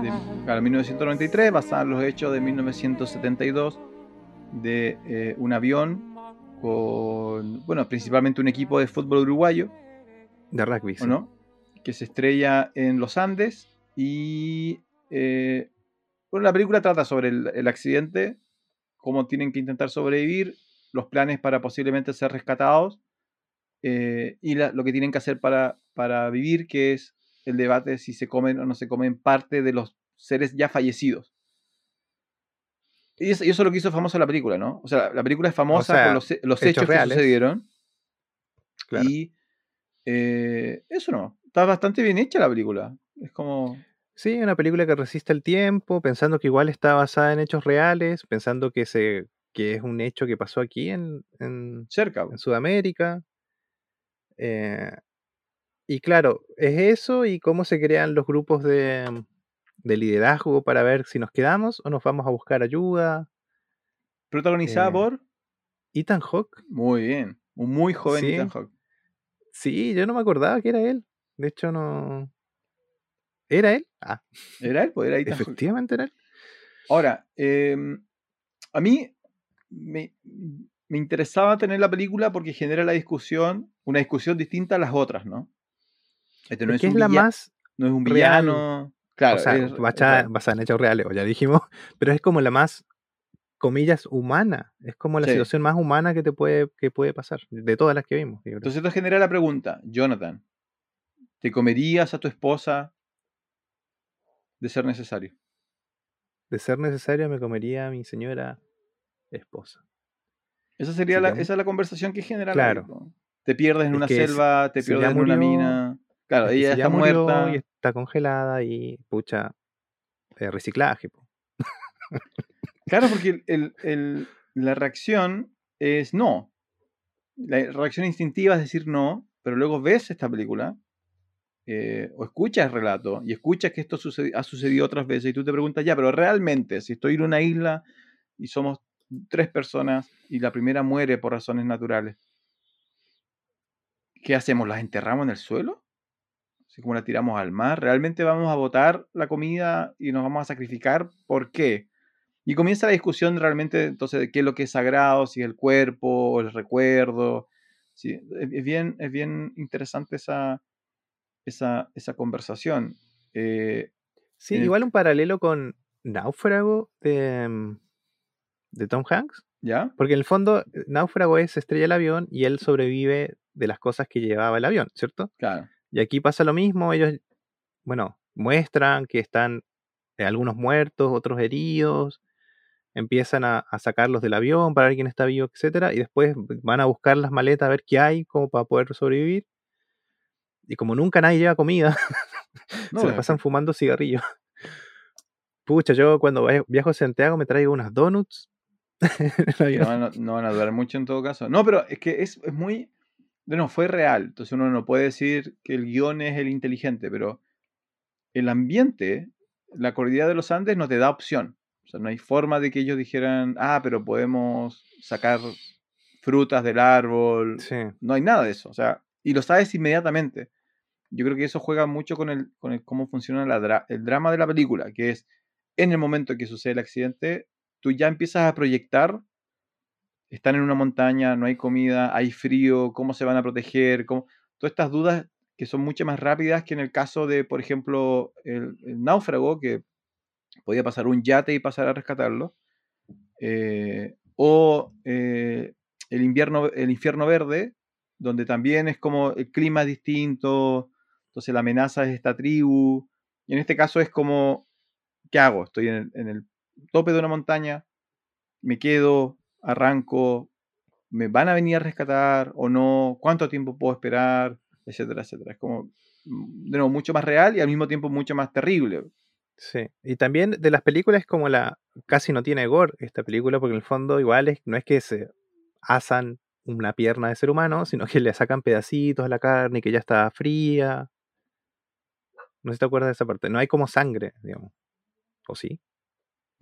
de claro, 1993, basada en los hechos de 1972, de eh, un avión con, bueno, principalmente un equipo de fútbol uruguayo, De rugby. ¿o sí. no? Que se estrella en los Andes y, eh, bueno, la película trata sobre el, el accidente, cómo tienen que intentar sobrevivir, los planes para posiblemente ser rescatados eh, y la- lo que tienen que hacer para, para vivir, que es el debate si se comen o no se comen parte de los seres ya fallecidos. Y eso, es lo que hizo famosa la película, ¿no? O sea, la película es famosa sea, por los, he- los hechos hechos, que reales. sucedieron. Claro. Y eh, eso no. Está bastante bien hecha la película. Es como. Sí, una película que resiste el tiempo, pensando que igual está basada en hechos reales, pensando que se que es un hecho que pasó aquí en, en, cerca. en Sudamérica. Eh, y claro, es eso y cómo se crean los grupos de, de liderazgo para ver si nos quedamos o nos vamos a buscar ayuda. Protagonizada eh, por. Ethan Hawke, Muy bien. Un muy joven Sí. Ethan Hawke. sí, yo no me acordaba que era él. De hecho, no. ¿Era él? Ah, ¿Era él? Pues era Ethan Hawke. efectivamente era él. Ahora, em, a mí me, me interesaba tener la película porque genera la discusión, una discusión distinta a las otras, ¿no? Este no es, la villa- más no es un real. villano. Claro, o sea, es- basada, basada en hechos reales, o ya dijimos, pero es como la más, comillas, humana. Es como la Sí. situación más humana que te puede, que puede pasar, de todas las que vimos. Entonces esto genera la pregunta, Jonathan, ¿te comerías a tu esposa de ser necesario? de ser necesario, me comería a mi señora esposa. Esa sería la, esa es la conversación que genera la Claro. Te pierdes en Es una selva, te pierdes en una mina. Claro, ella está muerta. y está congelada y, pucha, eh, reciclaje. po. Claro, porque el- el- el- la reacción es no. La reacción instintiva es decir no, pero luego ves esta película eh, o escuchas el relato y escuchas que esto sucedi- ha sucedido otras veces y tú te preguntas, ya, pero realmente, si estoy en una isla y somos tres personas y la primera muere por razones naturales, ¿qué hacemos? ¿Las enterramos en el suelo? Así como la tiramos al mar. ¿Realmente vamos a botar la comida y nos vamos a sacrificar? ¿Por qué? Y comienza la discusión realmente entonces de qué es lo que es sagrado, si es el cuerpo o el recuerdo. Sí, es, bien, es bien interesante esa, esa, esa conversación. Eh, Sí, igual un paralelo con Náufrago de, mm, de Tom Hanks. ¿Ya? Porque en el fondo, eh, Náufrago es estrella el avión y él sobrevive de las cosas que llevaba el avión, ¿cierto? Claro. Y aquí pasa lo mismo, ellos, bueno, muestran que están eh, algunos muertos, otros heridos, empiezan a, a sacarlos del avión para ver quién está vivo, etcétera, y después van a buscar las maletas a ver qué hay como para poder sobrevivir. Y como nunca nadie lleva comida, No, se la pasan fumando cigarrillos. Pucha, yo cuando viajo a Santiago me traigo unas donuts. no, van a, no van a durar mucho en todo caso. No, pero es que es, es muy... No, fue real. Entonces uno no puede decir que el guion es el inteligente, pero el ambiente, la cordillera de los Andes no te da opción. O sea, no hay forma de que ellos dijeran, ah, pero podemos sacar frutas del árbol. Sí, No hay nada de eso. O sea, y lo sabes inmediatamente. Yo creo que eso juega mucho con el, con el cómo funciona la dra- el drama de la película, que es en el momento que sucede el accidente, tú ya empiezas a proyectar, están en una montaña, no hay comida, hay frío, cómo se van a proteger, todas estas dudas que son mucho más rápidas que en el caso de, por ejemplo, el, náufrago, que podía pasar un yate y pasar a rescatarlo, eh, o eh, el, invierno, el infierno verde, donde también es como el clima es distinto, entonces la amenaza es esta tribu, y en este caso es como, ¿qué hago? Estoy en el tope de una montaña, me quedo, arranco, me van a venir a rescatar o no, cuánto tiempo puedo esperar, etcétera, etcétera. Es como, mm, de nuevo, mucho más real y al mismo tiempo mucho más terrible. sí. Y también de las películas como la casi no tiene gore esta película, porque en el fondo igual es, no es que se asan una pierna de ser humano, sino que le sacan pedacitos a la carne que ya está fría. No sé si te acuerdas de esa parte. No hay como sangre, digamos. ¿O sí?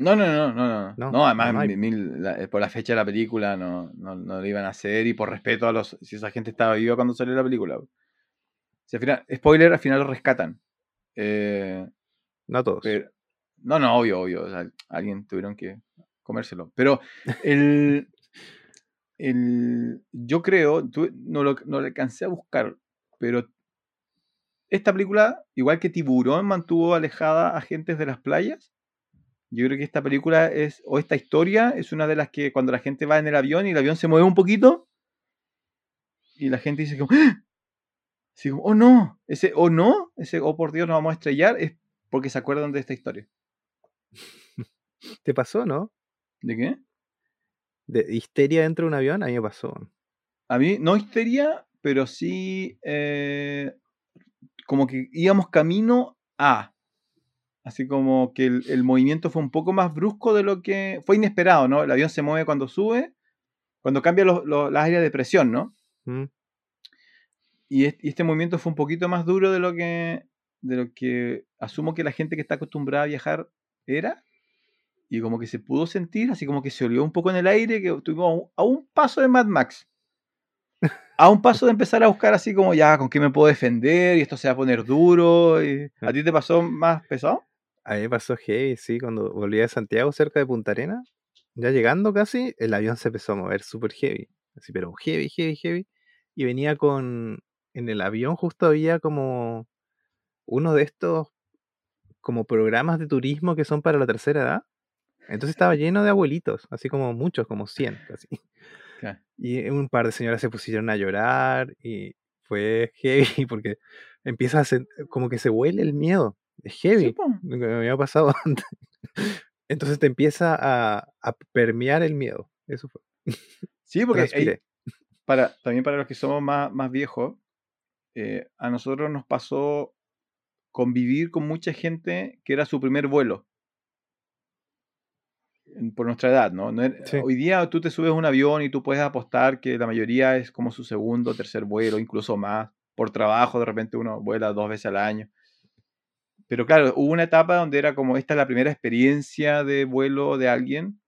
No, no, no, no, no. No, No, además, no mil- la- eh, por la fecha de la película no, no, no lo iban a hacer y por respeto a los. Si esa gente estaba viva cuando salió la película. Si al final, spoiler, al final lo rescatan. Eh, No todos. pero- no, no, obvio, obvio. o sea, alguien tuvieron que comérselo. Pero el. el yo creo, no lo, no lo alcancé a buscar, pero esta película, igual que Tiburón, mantuvo alejada a gentes de las playas. Yo creo que esta película es, o esta historia es una de las que cuando la gente va en el avión y el avión se mueve un poquito, y la gente dice como, ¡Ah! Así como, oh no, ese, oh no, ese, oh por Dios, nos vamos a estrellar, es porque se acuerdan de esta historia. ¿Te pasó, no? ¿De qué? De histeria dentro de un avión, a mí me pasó. A mí, no histeria, pero sí eh, como que íbamos camino a. Así como que el, el movimiento fue un poco más brusco de lo que fue inesperado, ¿no? El avión se mueve cuando sube, cuando cambia los, los- las áreas de presión, ¿no? Mm. Y este, y este movimiento fue un poquito más duro de lo que de lo que asumo que la gente que está acostumbrada a viajar era. Y como que se pudo sentir, así como que se olió un poco en el aire, que estuvimos a un, a un paso de Mad Max. A un paso de empezar a buscar así como ya, ¿con qué me puedo defender? Y esto se va a poner duro. y- ¿A ti te pasó más pesado? A mí me pasó heavy, sí, cuando volví de Santiago, cerca de Punta Arena, ya llegando casi, el avión se empezó a mover súper heavy, así, pero heavy, heavy, heavy, y venía con, en el avión justo había como uno de estos, como programas de turismo que son para la tercera edad, entonces estaba lleno de abuelitos, así como muchos, como 100 casi, y un par de señoras se pusieron a llorar, y fue heavy, porque empieza a sen- como que se huele el miedo, es heavy Sí, me había pasado antes. Entonces te empieza a, a permear el miedo. Eso fue. Sí, porque hay- para, también para los que somos más, más viejos, eh, a nosotros nos pasó convivir con mucha gente que era su primer vuelo. Por nuestra edad, ¿no? No era- Sí. Hoy día tú te subes a un avión y tú puedes apostar que la mayoría es como su segundo tercer vuelo, incluso más. Por trabajo, de repente uno vuela dos veces al año. Pero claro, hubo una etapa donde era como esta es la primera experiencia de vuelo de alguien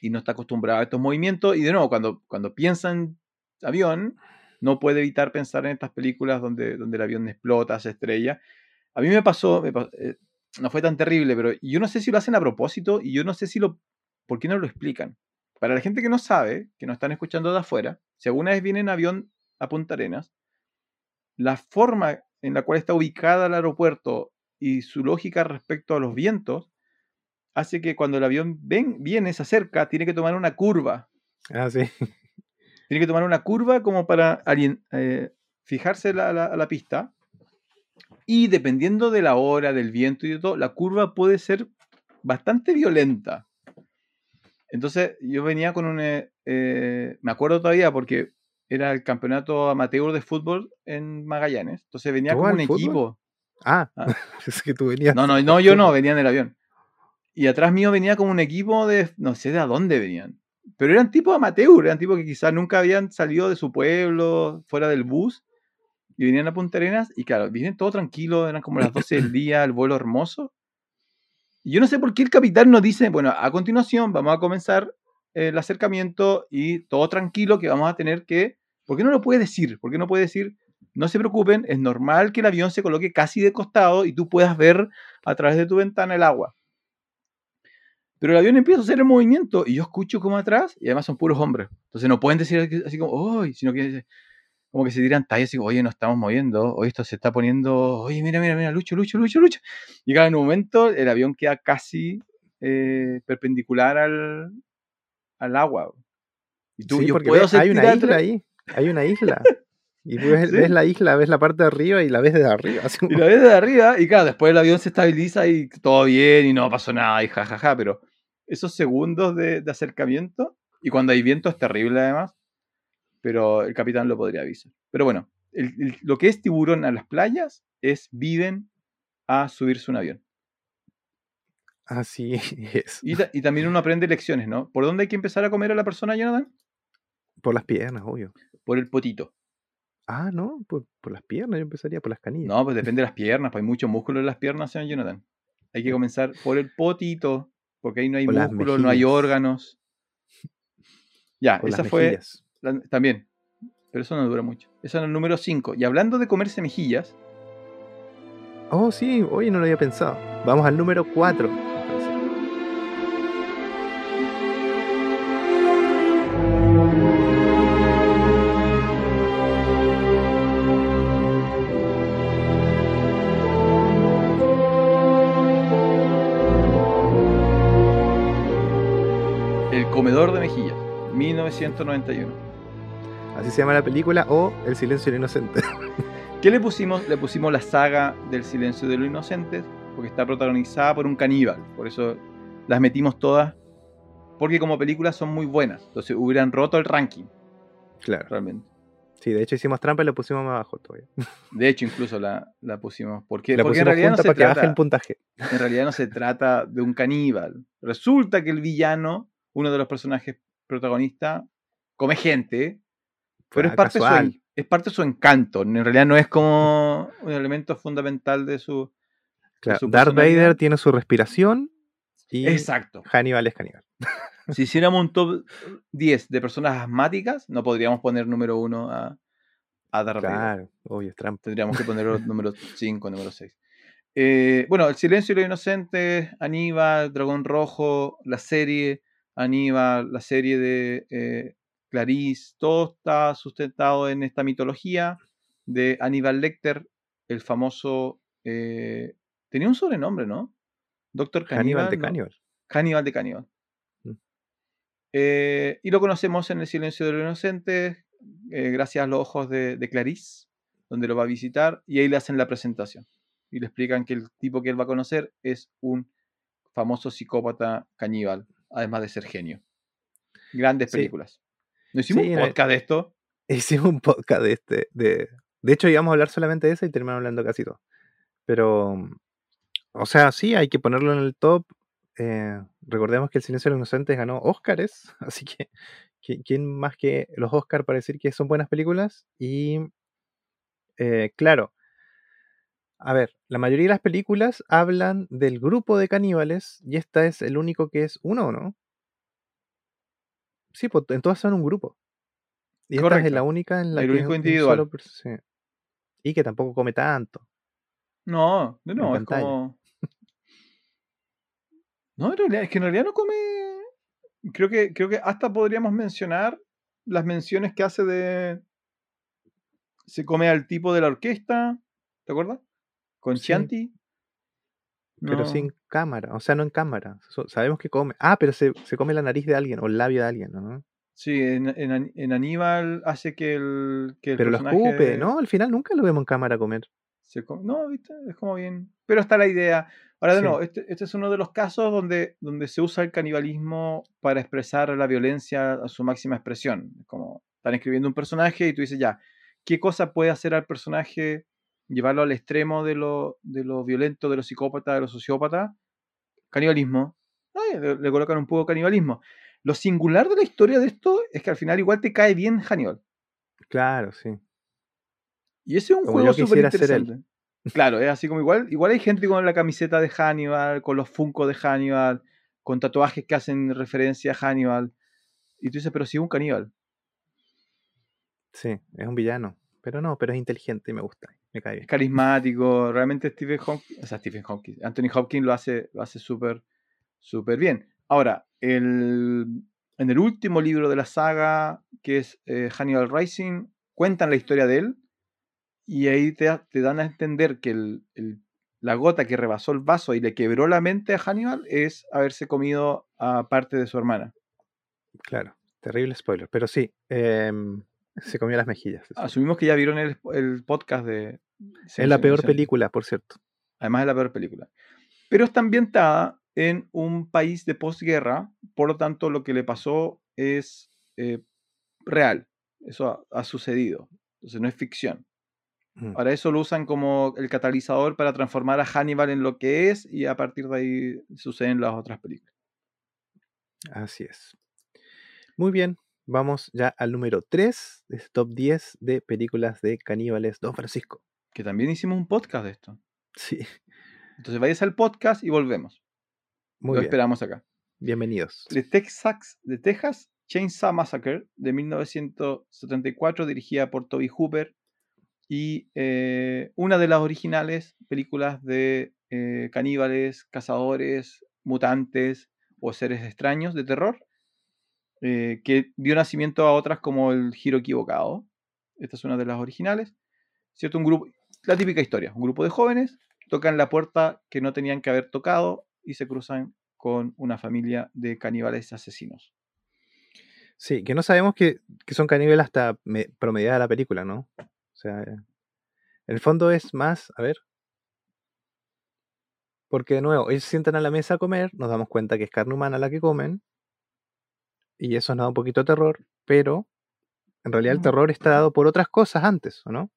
y no está acostumbrado a estos movimientos. Y de nuevo, cuando, cuando piensa en avión, no puede evitar pensar en estas películas donde, donde el avión explota, se estrella. A mí me pasó, me pa- eh, no fue tan terrible, pero yo no sé si lo hacen a propósito y yo no sé si lo, por qué no lo explican. Para la gente que no sabe, que nos están escuchando de afuera, si alguna vez viene en avión a Punta Arenas, la forma en la cual está ubicada el aeropuerto y su lógica respecto a los vientos hace que cuando el avión ven, viene, se acerca, tiene que tomar una curva. Ah, sí. Tiene que tomar una curva como para eh, fijarse la- la- a la pista. Y dependiendo de la hora, del viento y de todo, la curva puede ser bastante violenta. Entonces yo venía con un... eh, eh, me acuerdo todavía porque era el campeonato amateur de fútbol en Magallanes. Entonces venía ¿Tú como al un fútbol? equipo. Ah, Ah. es que tú venías. No, no, no, yo no, venía en el avión. Y atrás mío venía como un equipo de, no sé de a dónde venían. Pero eran tipos amateur, eran tipos que quizás nunca habían salido de su pueblo, fuera del bus, y venían a Punta Arenas, y claro, vienen todo tranquilo, eran como las 12 del día, el vuelo hermoso. Y yo no sé por qué el capitán nos dice, bueno, a continuación vamos a comenzar el acercamiento y todo tranquilo que vamos a tener que... ¿Por qué no lo puede decir? ¿Por qué no puede decir, no se preocupen, es normal que el avión se coloque casi de costado y tú puedas ver a través de tu ventana el agua? Pero el avión empieza a hacer el movimiento y yo escucho como atrás, y además son puros hombres. Entonces no pueden decir así- como, ¡ay! Sino que como que se tiran tallas así, oye, nos estamos moviendo, oye, esto se está poniendo, oye, mira, mira, mira, Lucho, Lucho, Lucho, Lucho. Y un momento el avión queda casi eh, perpendicular al, al agua. Y tú, Sí, yo puedo hay una isla ahí. Hay una isla. Y ves, Sí. ves la isla, ves la parte de arriba y la ves desde arriba. así Y la ves de arriba, y claro, después el avión se estabiliza y todo bien, y no pasó nada, y jajaja, pero esos segundos de, de acercamiento, y cuando hay viento es terrible además, pero el capitán lo podría avisar. Pero bueno, el- el- lo que es tiburón a las playas es viven a subirse un avión. Así es. Y, ta- y también uno aprende lecciones, ¿no? ¿Por dónde hay que empezar a comer a la persona, Jonathan? Por las piernas, obvio. Por el potito. Ah, no, por, por las piernas yo empezaría por las canillas. No, pues depende de las piernas, pues hay mucho músculo en las piernas, señor Jonathan. Hay que comenzar por el potito, porque ahí no hay Por músculo, no hay órganos. Ya, por esa fue la- también, pero eso no dura mucho. Esa es el número 5. Y hablando de comerse mejillas, Oh, sí, oye, no lo había pensado. Vamos al número 4. 1991. Así se llama la película o El silencio del inocente. ¿Qué le pusimos? Le pusimos la saga del silencio de los inocentes porque está protagonizada por un caníbal. Por eso las metimos todas, porque como películas son muy buenas. Entonces hubieran roto el ranking, Claro. realmente. Sí, de hecho hicimos trampa y lo pusimos más abajo todavía. De hecho, incluso la, la pusimos. Porque, La porque en pusimos realidad no junta se para que baje el puntaje. en realidad no se trata de un caníbal. Resulta que el villano, uno de los personajes protagonistas, come gente, pero es parte, de su, es parte de su encanto. En realidad no es como un elemento fundamental de su... Claro, su Darth. Vader tiene su respiración y Exacto. Hannibal es Hannibal. Si hiciéramos un top 10 de personas asmáticas, no podríamos poner número uno a, a Darth Vader. Claro, obvio, es trampa. Tendríamos que ponerlo número 5, número 6. bueno, El Silencio de los Inocentes, Aníbal, Dragón Rojo, la serie, Aníbal, la serie de eh, Clarice, todo está sustentado en esta mitología de Aníbal Lecter, el famoso. eh, tenía un sobrenombre, ¿no? Doctor Hannibal de ¿no? Hannibal de Caníbal. Mm. Eh, y lo conocemos en El Silencio de los Inocentes, eh, gracias a los ojos de, de Clarice, donde lo va a visitar, y ahí le hacen la presentación. Y le explican que el tipo que él va a conocer es un famoso psicópata caníbal, además de ser genio. Grandes Sí. películas. ¿No hicimos Sí, un el- podcast de esto? Hicimos un podcast de este. De, de hecho, íbamos a hablar solamente de eso y terminamos hablando casi todo. Pero, o sea, sí, hay que ponerlo en el top. Eh, recordemos que El Silencio de los Inocentes ganó Óscares, así que ¿qui- ¿quién más que los Óscar para decir que son buenas películas? Y, eh, claro, a ver, la mayoría de las películas hablan del grupo de caníbales y esta es el único que es uno, ¿o ¿no? Sí, pues en todas son un grupo. Y esta es la única en la El que único un individual. solo sí. Y que tampoco come tanto. No, no, es como. No, en realidad, es que en realidad no come. Creo que, creo que hasta podríamos mencionar las menciones que hace de. Se come al tipo de la orquesta, ¿te acuerdas? Con Sí. Chianti. Pero No. sin cámara. O sea, no en cámara. Sabemos que come. Ah, pero se, se come la nariz de alguien o el labio de alguien, ¿no? Sí, en, en, en Aníbal hace que el. Que el Pero lo escupe, ¿no? Al final nunca lo vemos en cámara comer. se come- No, ¿viste? Es como bien. Pero está la idea. Ahora, de Sí. nuevo, este, este es uno de los casos donde, donde se usa el canibalismo para expresar la violencia a su máxima expresión. Es como están escribiendo un personaje y tú dices, ya, ¿qué cosa puede hacer al personaje llevarlo al extremo de lo, de lo violento, de lo psicópata, de lo sociópata? Canibalismo. Ay, le, le colocan un poco de canibalismo. Lo singular de la historia de esto es que al final igual te cae bien Hannibal. Claro, sí. Y ese es un Como juego súper interesante. Claro, es así como igual, igual hay gente con la camiseta de Hannibal, con los Funko de Hannibal, con tatuajes que hacen referencia a Hannibal. Y tú dices, pero si es un caníbal. Sí, es un villano. Pero no, pero es inteligente y me gusta. Me cae Es carismático. Realmente Stephen Hawking, o sea, Stephen Hawking, Anthony Hopkins lo hace, lo hace súper, súper bien. Ahora, el, en el último libro de la saga, que es eh, Hannibal Rising, cuentan la historia de él y ahí te, te dan a entender que el- el- la gota que rebasó el vaso y le quebró la mente a Hannibal es haberse comido a parte de su hermana. Claro. Terrible spoiler. Pero sí, em, se comió las mejillas. Asumimos que ya vieron el, el podcast de... Es la peor película, por cierto. Además es la peor película. Pero está ambientada en un país de posguerra, por lo tanto lo que le pasó es eh, real. Eso ha, ha sucedido. Entonces no es ficción. Mm. Ahora eso lo usan como el catalizador para transformar a Hannibal en lo que es y a partir de ahí suceden las otras películas. Así es. Muy bien, vamos ya al número 3 de este top 10 de películas de caníbales Don Francisco. Que también hicimos un podcast de esto. Sí, Entonces vayas al podcast y volvemos. muy lo bien. esperamos acá. Bienvenidos. de Texas, de Texas Chainsaw Massacre de 1974, dirigida por Toby Hooper y eh, una de las originales películas de eh, caníbales, cazadores, mutantes o seres extraños de terror, eh, que dio nacimiento a otras como El Giro Equivocado. Esta es una de las originales. ¿Cierto? Un grupo, la típica historia, un grupo de jóvenes tocan la puerta que no tenían que haber tocado y se cruzan con una familia de caníbales asesinos. Sí, que no sabemos que, que son caníbales hasta me- promediada la película, ¿no? O sea, en el fondo es más, a ver. Porque de nuevo, ellos se sientan a la mesa a comer, nos damos cuenta que es carne humana la que comen, y eso nos da un poquito de terror, pero en realidad el terror está dado por otras cosas antes, ¿o no?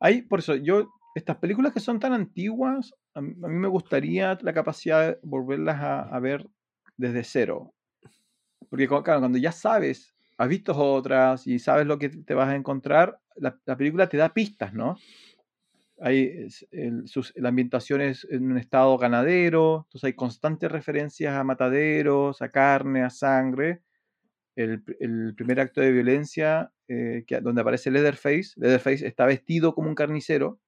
Hay, por eso, yo, estas películas que son tan antiguas, a mí, me gustaría la capacidad de volverlas a, ver desde cero. Porque, claro, cuando ya sabes, has visto otras y sabes lo que te vas a encontrar, la, la película te da pistas, ¿no? Hay, sus- la ambientación es en un estado ganadero, entonces hay constantes referencias a mataderos, a carne, a sangre. El, el primer acto de violencia, eh, que, donde aparece Leatherface, Leatherface está vestido como un carnicero.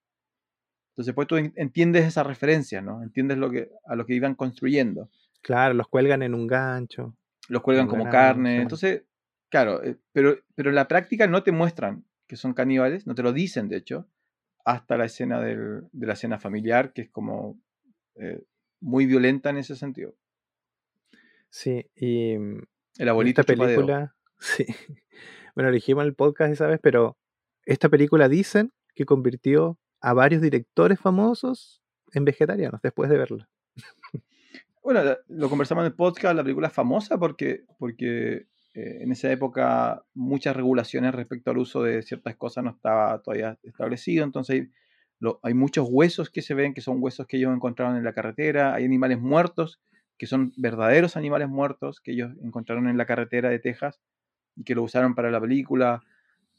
Entonces, pues tú en- entiendes esa referencia, ¿no? Entiendes lo que, a lo que iban construyendo. Claro, los cuelgan en un gancho. Los cuelgan como ganado, carne. Entonces, claro, eh, pero, pero en la práctica no te muestran que son caníbales, no te lo dicen, de hecho, hasta la escena del- de la escena familiar, que es como eh, muy violenta en ese sentido. Sí, y mm, El abuelito esta chupadeo. película, sí, bueno, en el podcast esa vez, pero esta película dicen que convirtió a varios directores famosos en vegetarianos después de verla. Bueno, lo conversamos en el podcast, la película es famosa porque, porque eh, en esa época muchas regulaciones respecto al uso de ciertas cosas no estaba todavía establecido, entonces lo- hay muchos huesos que se ven, que son huesos que ellos encontraron en la carretera, hay animales muertos, que son verdaderos animales muertos, que ellos encontraron en la carretera de Texas y que lo usaron para la película.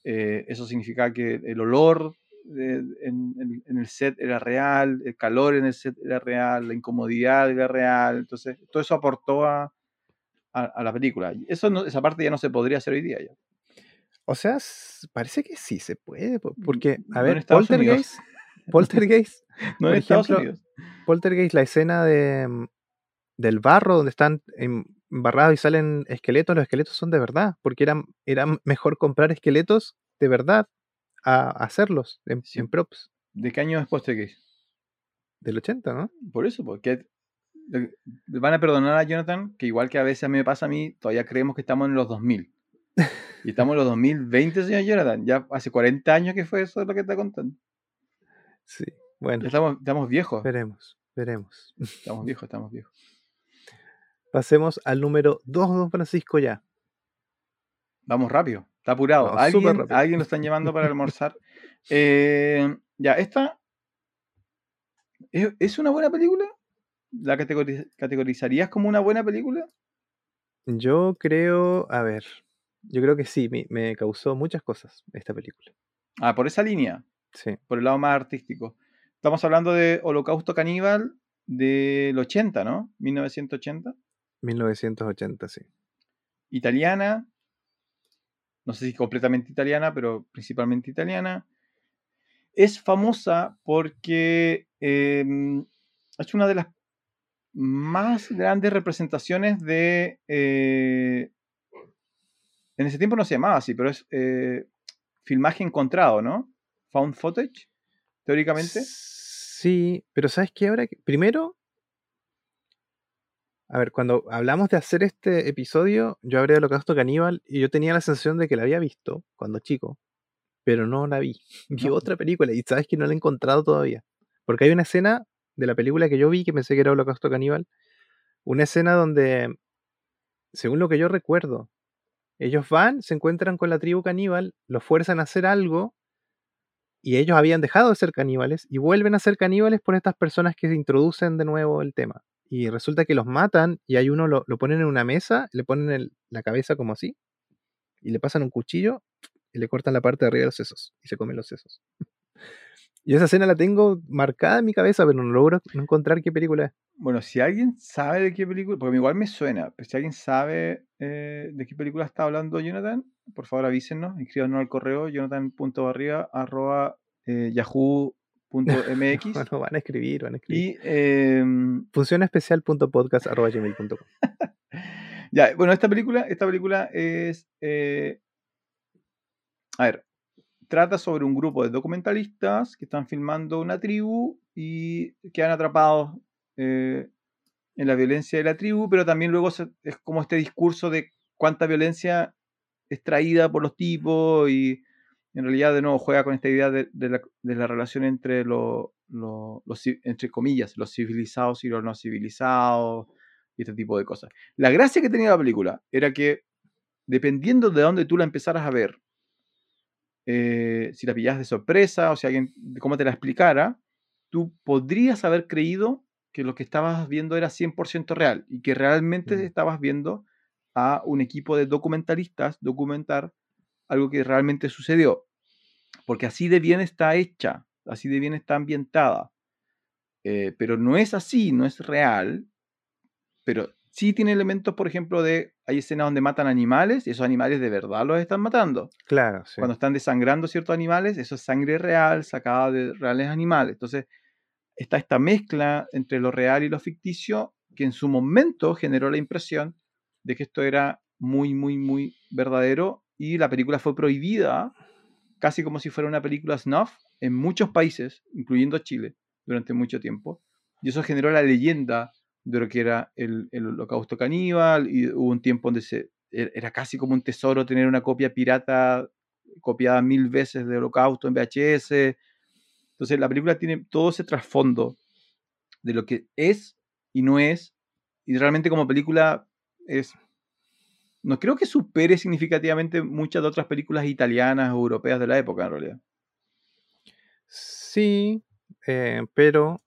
Eh, eso significa que el olor de- en, en- en el set era real, el calor en el set era real, la incomodidad era real. Entonces, todo eso aportó a, a- a la película. Eso no- esa parte ya no se podría hacer hoy día. Ya. O sea, parece que sí se puede, po- porque, no a en ver, Poltergeist, Poltergeist, No en Estados ejemplo, Unidos. Poltergeist, la escena de, mm, del barro donde están em- embarrados y salen esqueletos, los esqueletos son de verdad, porque era, era mejor comprar esqueletos de verdad a, hacerlos en, Sí. en props ¿De qué año es Poltergeist? del 80, ¿no? Por eso, porque le van a perdonar a Jonathan, que igual que a veces a mí me pasa a mí, todavía creemos que estamos en los 2000. Y estamos en los 2020, señor Jonathan. Ya hace 40 años que fue eso lo que está contando. Sí, Ya bueno, estamos, estamos viejos. veremos, veremos. Estamos viejos, estamos viejos. Pasemos al número 2, don Francisco, ya. Vamos rápido, está apurado. ¿Alguien, rápido. alguien lo están llamando para almorzar. Eh, ya, esta ¿es, es una buena película. ¿La categori- categorizarías como una buena película? Yo creo, a ver, yo creo que sí, me, me causó muchas cosas esta película. Ah, por esa línea, Sí, por el lado más artístico. Estamos hablando de Holocausto Caníbal del 80, ¿no? 1980. 1980, sí. Italiana. No sé si completamente italiana, pero principalmente italiana. Es famosa porque eh, es una de las más grandes representaciones de... eh, en ese tiempo no se llamaba así, pero es eh, filmaje encontrado, ¿no? Found footage, teóricamente. Sí, pero ¿sabes qué? Ahora, primero, a ver, cuando hablamos de hacer este episodio, yo hablé de Holocausto Caníbal y yo tenía la sensación de que la había visto cuando chico, pero no la vi. Vi No. otra película y sabes que no la he encontrado todavía. Porque hay una escena de la película que yo vi que pensé que era Holocausto Caníbal, una escena donde, según lo que yo recuerdo, ellos van, se encuentran con la tribu caníbal, los fuerzan a hacer algo y ellos habían dejado de ser caníbales y vuelven a ser caníbales por estas personas que se introducen de nuevo el tema. Y resulta que los matan y hay uno lo, ponen en una mesa, le ponen la cabeza como así y le pasan un cuchillo y le cortan la parte de arriba de los sesos y se comen los sesos. Y esa escena la tengo marcada en mi cabeza, pero no logro encontrar qué película es. Bueno, si alguien sabe de qué película, porque igual me suena, pero si alguien sabe eh, de qué película está hablando Jonathan, por favor avísenos, inscríbanos al correo jonathan.barriga arroba eh, Bueno, van a escribir, van a escribir. y em, Funcionespecial.podcast.gmail.com ya, bueno, esta película, esta película es, eh, a ver, trata sobre un grupo de documentalistas que están filmando una tribu y quedan atrapados eh, en la violencia de la tribu, pero también luego se- es como este discurso de cuánta violencia es traída por los tipos y en realidad de nuevo juega con esta idea de, de la, de la relación entre lo, lo- los entre comillas, los civilizados y los no civilizados y este tipo de cosas. La gracia que tenía la película era que dependiendo de dónde tú la empezaras a ver, eh, si la pillabas de sorpresa o si alguien, cómo te la explicara, tú podrías haber creído que lo que estabas viendo era 100% real y que realmente estabas viendo a un equipo de documentalistas documentar algo que realmente sucedió. Porque así de bien está hecha, así de bien está ambientada. Eh, pero no es así, no es real. Pero sí tiene elementos, por ejemplo, de hay escenas donde matan animales y esos animales de verdad los están matando. Claro, sí. Cuando están desangrando ciertos animales, eso es sangre real sacada de reales animales. Entonces, está esta mezcla entre lo real y lo ficticio que en su momento generó la impresión de que esto era muy, muy, muy verdadero y la película fue prohibida casi como si fuera una película snuff en muchos países, incluyendo Chile, durante mucho tiempo. Y eso generó la leyenda de lo que era el, holocausto caníbal y hubo un tiempo donde se, e- era casi como un tesoro tener una copia pirata copiada mil veces de holocausto en VHS. Entonces la película tiene todo ese trasfondo de lo que es y no es. Y realmente como película es... No creo que supere significativamente muchas de otras películas italianas o europeas de la época, en realidad. Sí, eh, pero,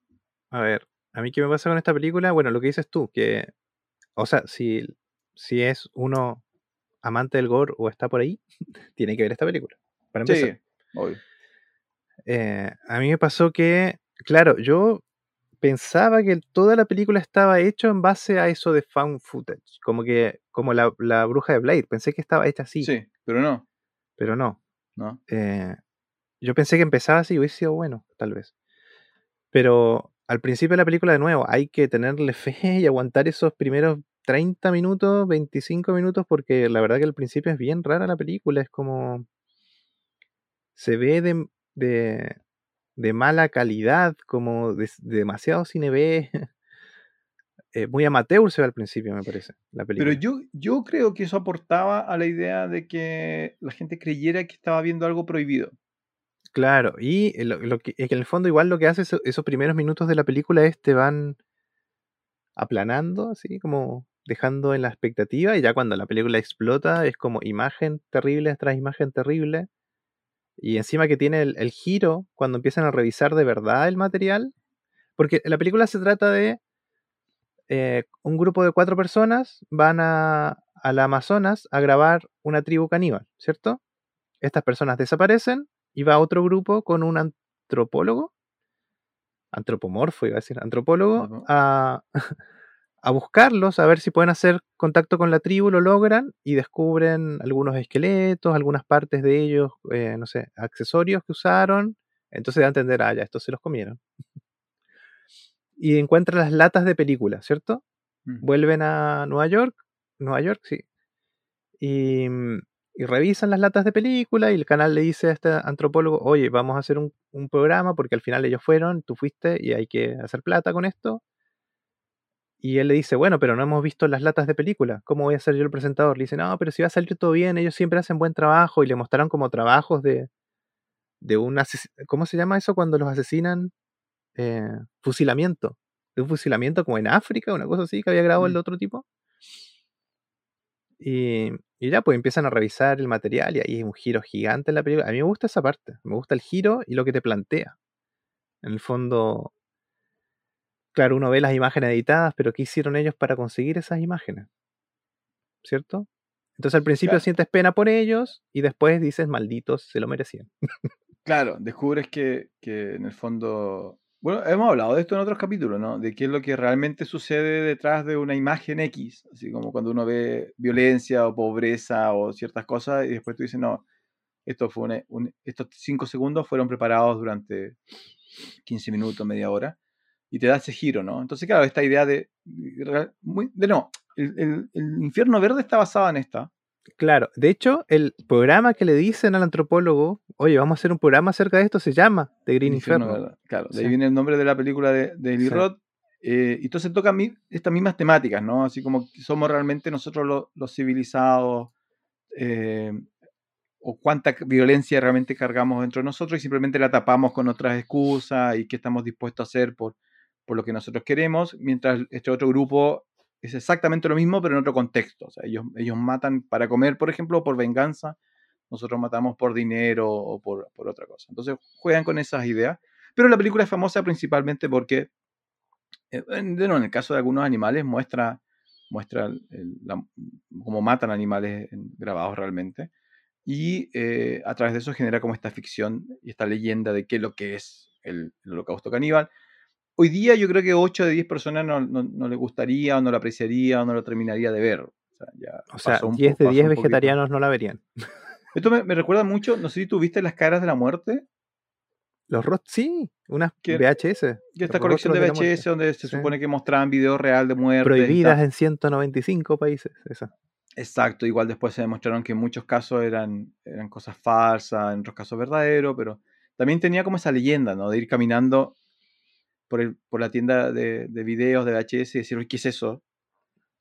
a ver, a mí qué me pasa con esta película, bueno, lo que dices tú, que, o sea, si, si es uno amante del gore o está por ahí, tiene que ver esta película, para Sí, empezar. obvio. Eh, a mí me pasó que, claro, yo pensaba que toda la película estaba hecha en base a eso de found footage, como que, como la, la bruja de Blade, pensé que estaba hecha así, Sí, pero no, pero no. ¿no? Eh, yo pensé que empezaba así y hubiese sido bueno, tal vez. Pero al principio de la película, de nuevo, hay que tenerle fe y aguantar esos primeros 30 minutos, 25 minutos, porque la verdad que al principio es bien rara la película, es como... Se ve de, de, de mala calidad, como de, de demasiado cine B. Eh, muy amateur se ve al principio, me parece, la película. Pero yo, yo creo que eso aportaba a la idea de que la gente creyera que estaba viendo algo prohibido. Claro, y lo, lo que, es que en el fondo igual lo que hace eso- esos primeros minutos de la película es te van aplanando, así como dejando en la expectativa, y ya cuando la película explota es como imagen terrible tras imagen terrible, y encima que tiene el, el giro cuando empiezan a revisar de verdad el material, porque la película se trata de eh, un grupo de cuatro personas van a, a la Amazonas a grabar una tribu caníbal, ¿cierto? Estas personas desaparecen y va otro grupo con un antropólogo, antropomorfo iba a decir, antropólogo, a, a buscarlos, a ver si pueden hacer contacto con la tribu, lo logran y descubren algunos esqueletos, algunas partes de ellos, eh, no sé, accesorios que usaron. Entonces da a entender, ah, ya, estos se los comieron. Y encuentran las latas de película, ¿cierto? Mm. Vuelven a Nueva York, Nueva York, sí. Y, y revisan las latas de película y el canal le dice a este antropólogo, oye, vamos a hacer un, un programa porque al final ellos fueron, tú fuiste y hay que hacer plata con esto. Y él le dice, bueno, pero no hemos visto las latas de película, ¿cómo voy a ser yo el presentador? Le dice, no, pero si va a salir todo bien, ellos siempre hacen buen trabajo y le mostraron como trabajos de, de un ¿cómo se llama eso cuando los asesinan? Eh, fusilamiento, de un fusilamiento como en África, una cosa así que había grabado el Mm. otro tipo. Y, y ya, pues empiezan a revisar el material y ahí hay un giro gigante en la película. A mí me gusta esa parte, me gusta el giro y lo que te plantea. En el fondo, claro, uno ve las imágenes editadas, pero ¿qué hicieron ellos para conseguir esas imágenes? ¿Cierto? Entonces al principio Claro. sientes pena por ellos y después dices, malditos, se lo merecían. Claro, descubres que, que en el fondo. Bueno, hemos hablado de esto en otros capítulos, ¿no? De qué es lo que realmente sucede detrás de una imagen X. Así como cuando uno ve violencia o pobreza o ciertas cosas y después tú dices, no, esto fue una- un- estos cinco segundos fueron preparados durante 15 minutos, media hora. Y te da ese giro, ¿no? Entonces, claro, esta idea de. Muy, de no, el, el- el infierno verde está basado en esta. Claro, de hecho, el programa que le dicen al antropólogo, oye, vamos a hacer un programa acerca de esto, se llama The Green Inferno. verde. Claro, de ahí viene el nombre de la película de, de Eli Sí. Roth. Eh, y entonces tocan mi- estas mismas temáticas, ¿no? Así como somos realmente nosotros los, los civilizados. eh, o cuánta violencia realmente cargamos dentro de nosotros y simplemente la tapamos con otras excusas y qué estamos dispuestos a hacer por, por lo que nosotros queremos, mientras este otro grupo es exactamente lo mismo, pero en otro contexto. O sea, ellos, ellos matan para comer, por ejemplo, por venganza. Nosotros matamos por dinero o por, por otra cosa. Entonces juegan con esas ideas. Pero la película es famosa principalmente porque, eh, en, nuevo, en el caso de algunos animales, muestra, muestra cómo matan animales grabados realmente. Y eh, a través de eso genera como esta ficción y esta leyenda de qué es lo que es el, el holocausto caníbal. Hoy día yo creo que 8 de 10 personas no, no, no le gustaría o no lo apreciaría o no lo terminaría de ver. O sea, ya O sea, pasó un 10 po- de pasó 10 un poquito. vegetarianos no la verían. Esto me, me recuerda mucho, no sé si tú viste las caras de la muerte, Los ROT, sí, unas VHS. que esta colección de rostros la VHS donde se Sí. supone que mostraban video real de muerte. y Prohibidas en 195 países. Esa. Exacto, igual después se demostraron que en muchos casos eran, eran cosas falsas, en otros casos verdaderos, pero también tenía como esa leyenda, ¿no? De ir caminando por, el- por la tienda de, de videos de VHS y decir, "Uy, ¿qué es eso?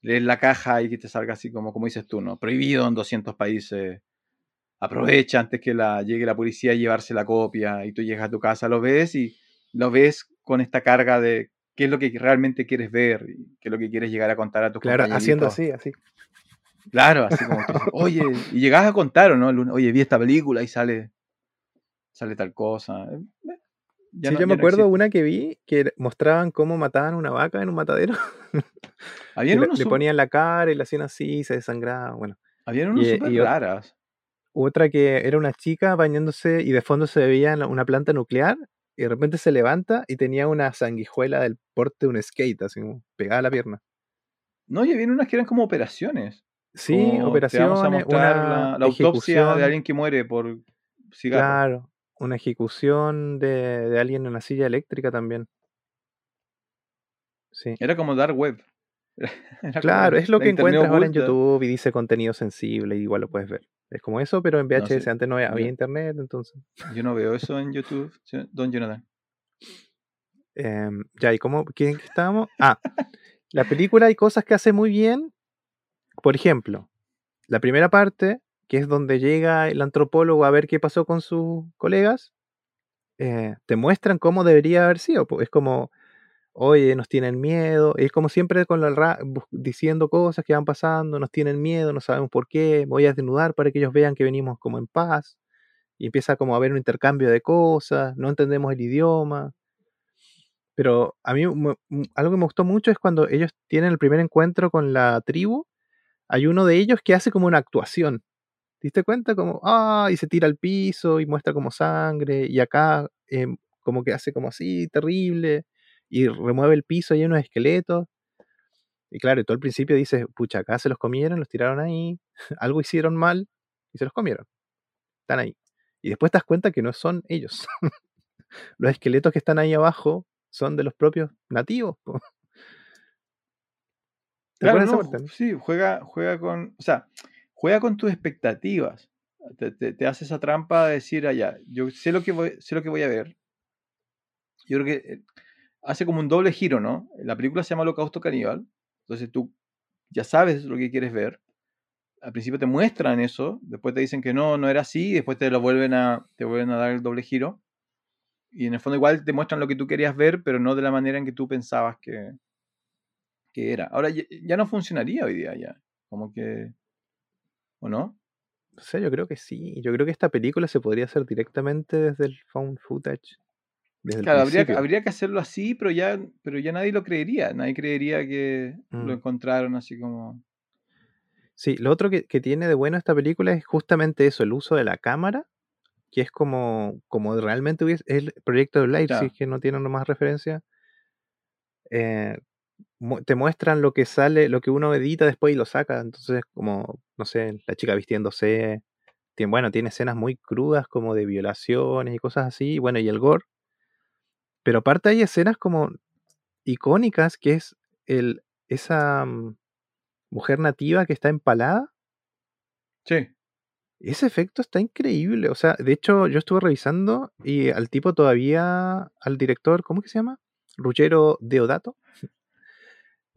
Leer la caja y que te salga así como, como dices tú, ¿no? Prohibido en 200 países. Aprovecha antes que la, llegue la policía a llevarse la copia y tú llegas a tu casa, lo ves y lo ves con esta carga de qué es lo que realmente quieres ver y qué es lo que quieres llegar a contar a tus Claro, haciendo así, así. Claro, así como que, oye, y llegás a contar o no, oye, vi esta película y sale, sale tal cosa. Ya sí, no- yo me no acuerdo existe. una que vi que mostraban cómo mataban una vaca en un matadero. y Habían le, unos le ponían la cara y la hacían así, se desangraba. Bueno, habían unos y- súper y raras. otra que era una chica bañándose y de fondo se veía una planta nuclear y de repente se levanta y tenía una sanguijuela del porte de un skate, así como pegada a la pierna. No, y habían unas que eran como operaciones. Sí, como te vamos a operaciones, mostrar una la, la autopsia de alguien que muere por cigarro. claro, una ejecución de, de alguien en una silla eléctrica también. Sí. Era como Dark Web. Era Claro, es lo que encuentras ahora en. YouTube y dice contenido sensible, y igual lo puedes ver. Es como eso, pero en No VHS, sé, antes no había internet, entonces. yo no veo eso en YouTube. Don Jonathan. Em, ya, ¿y cómo? ¿Quién estábamos? Ah, la película hay cosas que hace muy bien. Por ejemplo, la primera parte, que es donde llega el antropólogo a ver qué pasó con sus colegas, eh, te muestran cómo debería haber sido. po. Es como, oye, nos tienen miedo. Es como siempre con la diciendo cosas que van pasando, nos tienen miedo, no sabemos por qué. Voy a desnudar para que ellos vean que venimos como en paz. Y empieza como a haber un intercambio de cosas, no entendemos el idioma. Pero a mí algo que me gustó mucho es cuando ellos tienen el primer encuentro con la tribu. Hay uno de ellos que hace como una actuación. ¿Te diste cuenta? Como, ah, y se tira al piso y muestra como sangre. Y acá em, como que hace como así, terrible. Y remueve el piso y hay unos esqueletos. Y claro, y todo al principio dices, pucha, acá se los comieron, los tiraron ahí. Algo hicieron mal y se los comieron. Están ahí. Y después te das cuenta que no son ellos. los esqueletos que están ahí abajo son de los propios nativos. po. ¿Te Claro, no? sí, juega, juega con, o sea, juega con tus expectativas. Te, te- hace esa trampa de decir, allá, yo sé lo que voy, sé lo que voy a ver. Yo creo que eh, hace como un doble giro, ¿no? La película se llama Holocausto Caníbal, entonces tú ya sabes lo que quieres ver. Al principio te muestran eso, después te dicen que no, no era así, después te lo vuelven a, te vuelven a dar el doble giro. Y en el fondo igual te muestran lo que tú querías ver, pero no de la manera en que tú pensabas que, que era. Ahora ya, ya no funcionaría hoy día ya. Como que. ¿O no? O sea, yo creo que sí. Yo creo que esta película se podría hacer directamente desde el found footage. Desde el Claro, habría, que- habría que hacerlo así, pero ya, pero ya nadie lo creería. Nadie creería que lo Mm. encontraron así como. Sí, lo otro que, que tiene de bueno esta película es justamente eso, el uso de la cámara, que es como, como realmente hubiese, es el proyecto de Ya. es que no tienen más referencia. eh, te muestran lo que sale, lo que uno edita después y lo saca. Entonces, como, no sé, la chica vistiéndose. Tiene, bueno, tiene escenas muy crudas como de violaciones y cosas así. Bueno, y el gore. Pero aparte hay escenas como icónicas, que es el, esa mm, mujer nativa que está empalada. Sí. Ese efecto está increíble. O sea, de hecho, yo estuve revisando y al tipo todavía, al director, ¿cómo que se llama? Ruggero Deodato.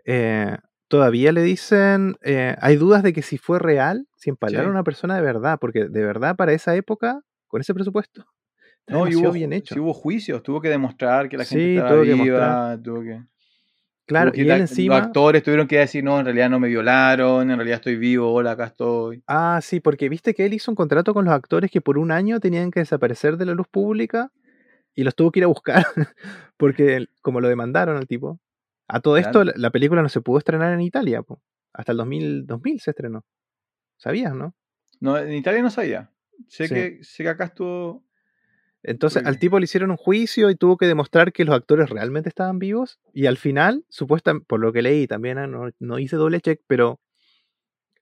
Eh, todavía le dicen, eh, hay dudas de que si fue real, si empalaron Sí. a una persona de verdad, porque de verdad para esa época, con ese presupuesto, No, y hubo, bien hecho. sí hubo juicios, tuvo que demostrar que la gente Sí, estaba tuvo que viva, mostrar. tuvo que... Claro, y la- él Los encima, actores tuvieron que decir, no, en realidad no me violaron, en realidad estoy vivo, hola, acá estoy. ah, sí, porque viste que él hizo un contrato con los actores que por un año tenían que desaparecer de la luz pública y los tuvo que ir a buscar, porque como lo demandaron al tipo. A todo esto, Claro. la, la película no se pudo estrenar en Italia, po. hasta el 2000, 2000 se estrenó. ¿Sabías, no? No, en Italia no sabía. Sé, Sí. que, sé que acá estuvo... Entonces al tipo le hicieron un juicio y tuvo que demostrar que los actores realmente estaban vivos. Y al final, supuestamente, por lo que leí, también ah, no, no hice doble check, pero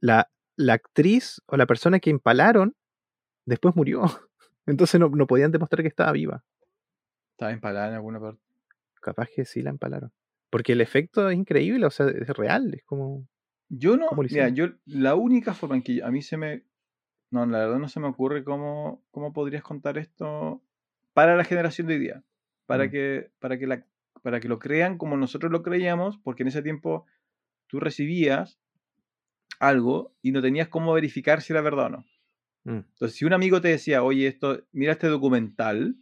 la, la actriz o la persona que empalaron después murió. Entonces no, no podían demostrar que estaba viva. Estaba empalada en alguna parte. Capaz que sí la empalaron. Porque el efecto es increíble, o sea, es real. Es como. Yo no, ¿Cómo lo mira, yo la única forma en que a mí se me, no, la verdad no se me ocurre cómo, cómo podrías contar esto para la generación de hoy día, para Mm. que, para que la, para que lo crean como nosotros lo creíamos, porque en ese tiempo tú recibías algo y no tenías cómo verificar si era verdad o no. mm, Entonces, si un amigo te decía, oye, esto, mira este documental,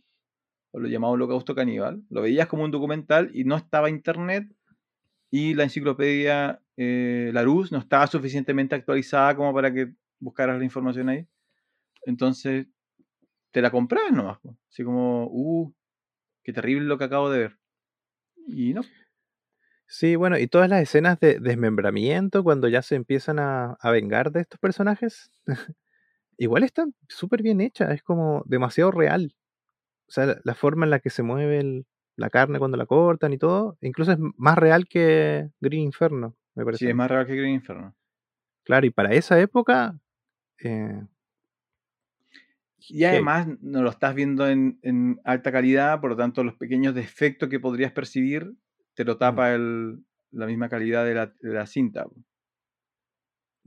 o lo llamado Holocausto Caníbal, lo veías como un documental y no estaba internet y la enciclopedia eh, Larousse no estaba suficientemente actualizada como para que buscaras la información ahí. Entonces, te la comprabas nomás. po. Así como, uh, qué terrible lo que acabo de ver. Y no, Sí, bueno, y todas las escenas de desmembramiento, cuando ya se empiezan a, a vengar de estos personajes, igual están súper bien hechas, es como demasiado real. O sea, la, la forma en la que se mueve el- la carne cuando la cortan y todo, incluso es más real que Green Inferno, me parece. sí, es más real que Green Inferno. Claro, y para esa época, eh, Y además no lo estás viendo en, en alta calidad, por lo tanto los pequeños defectos que podrías percibir te Mm. lo tapa el- la misma calidad de la, de la cinta.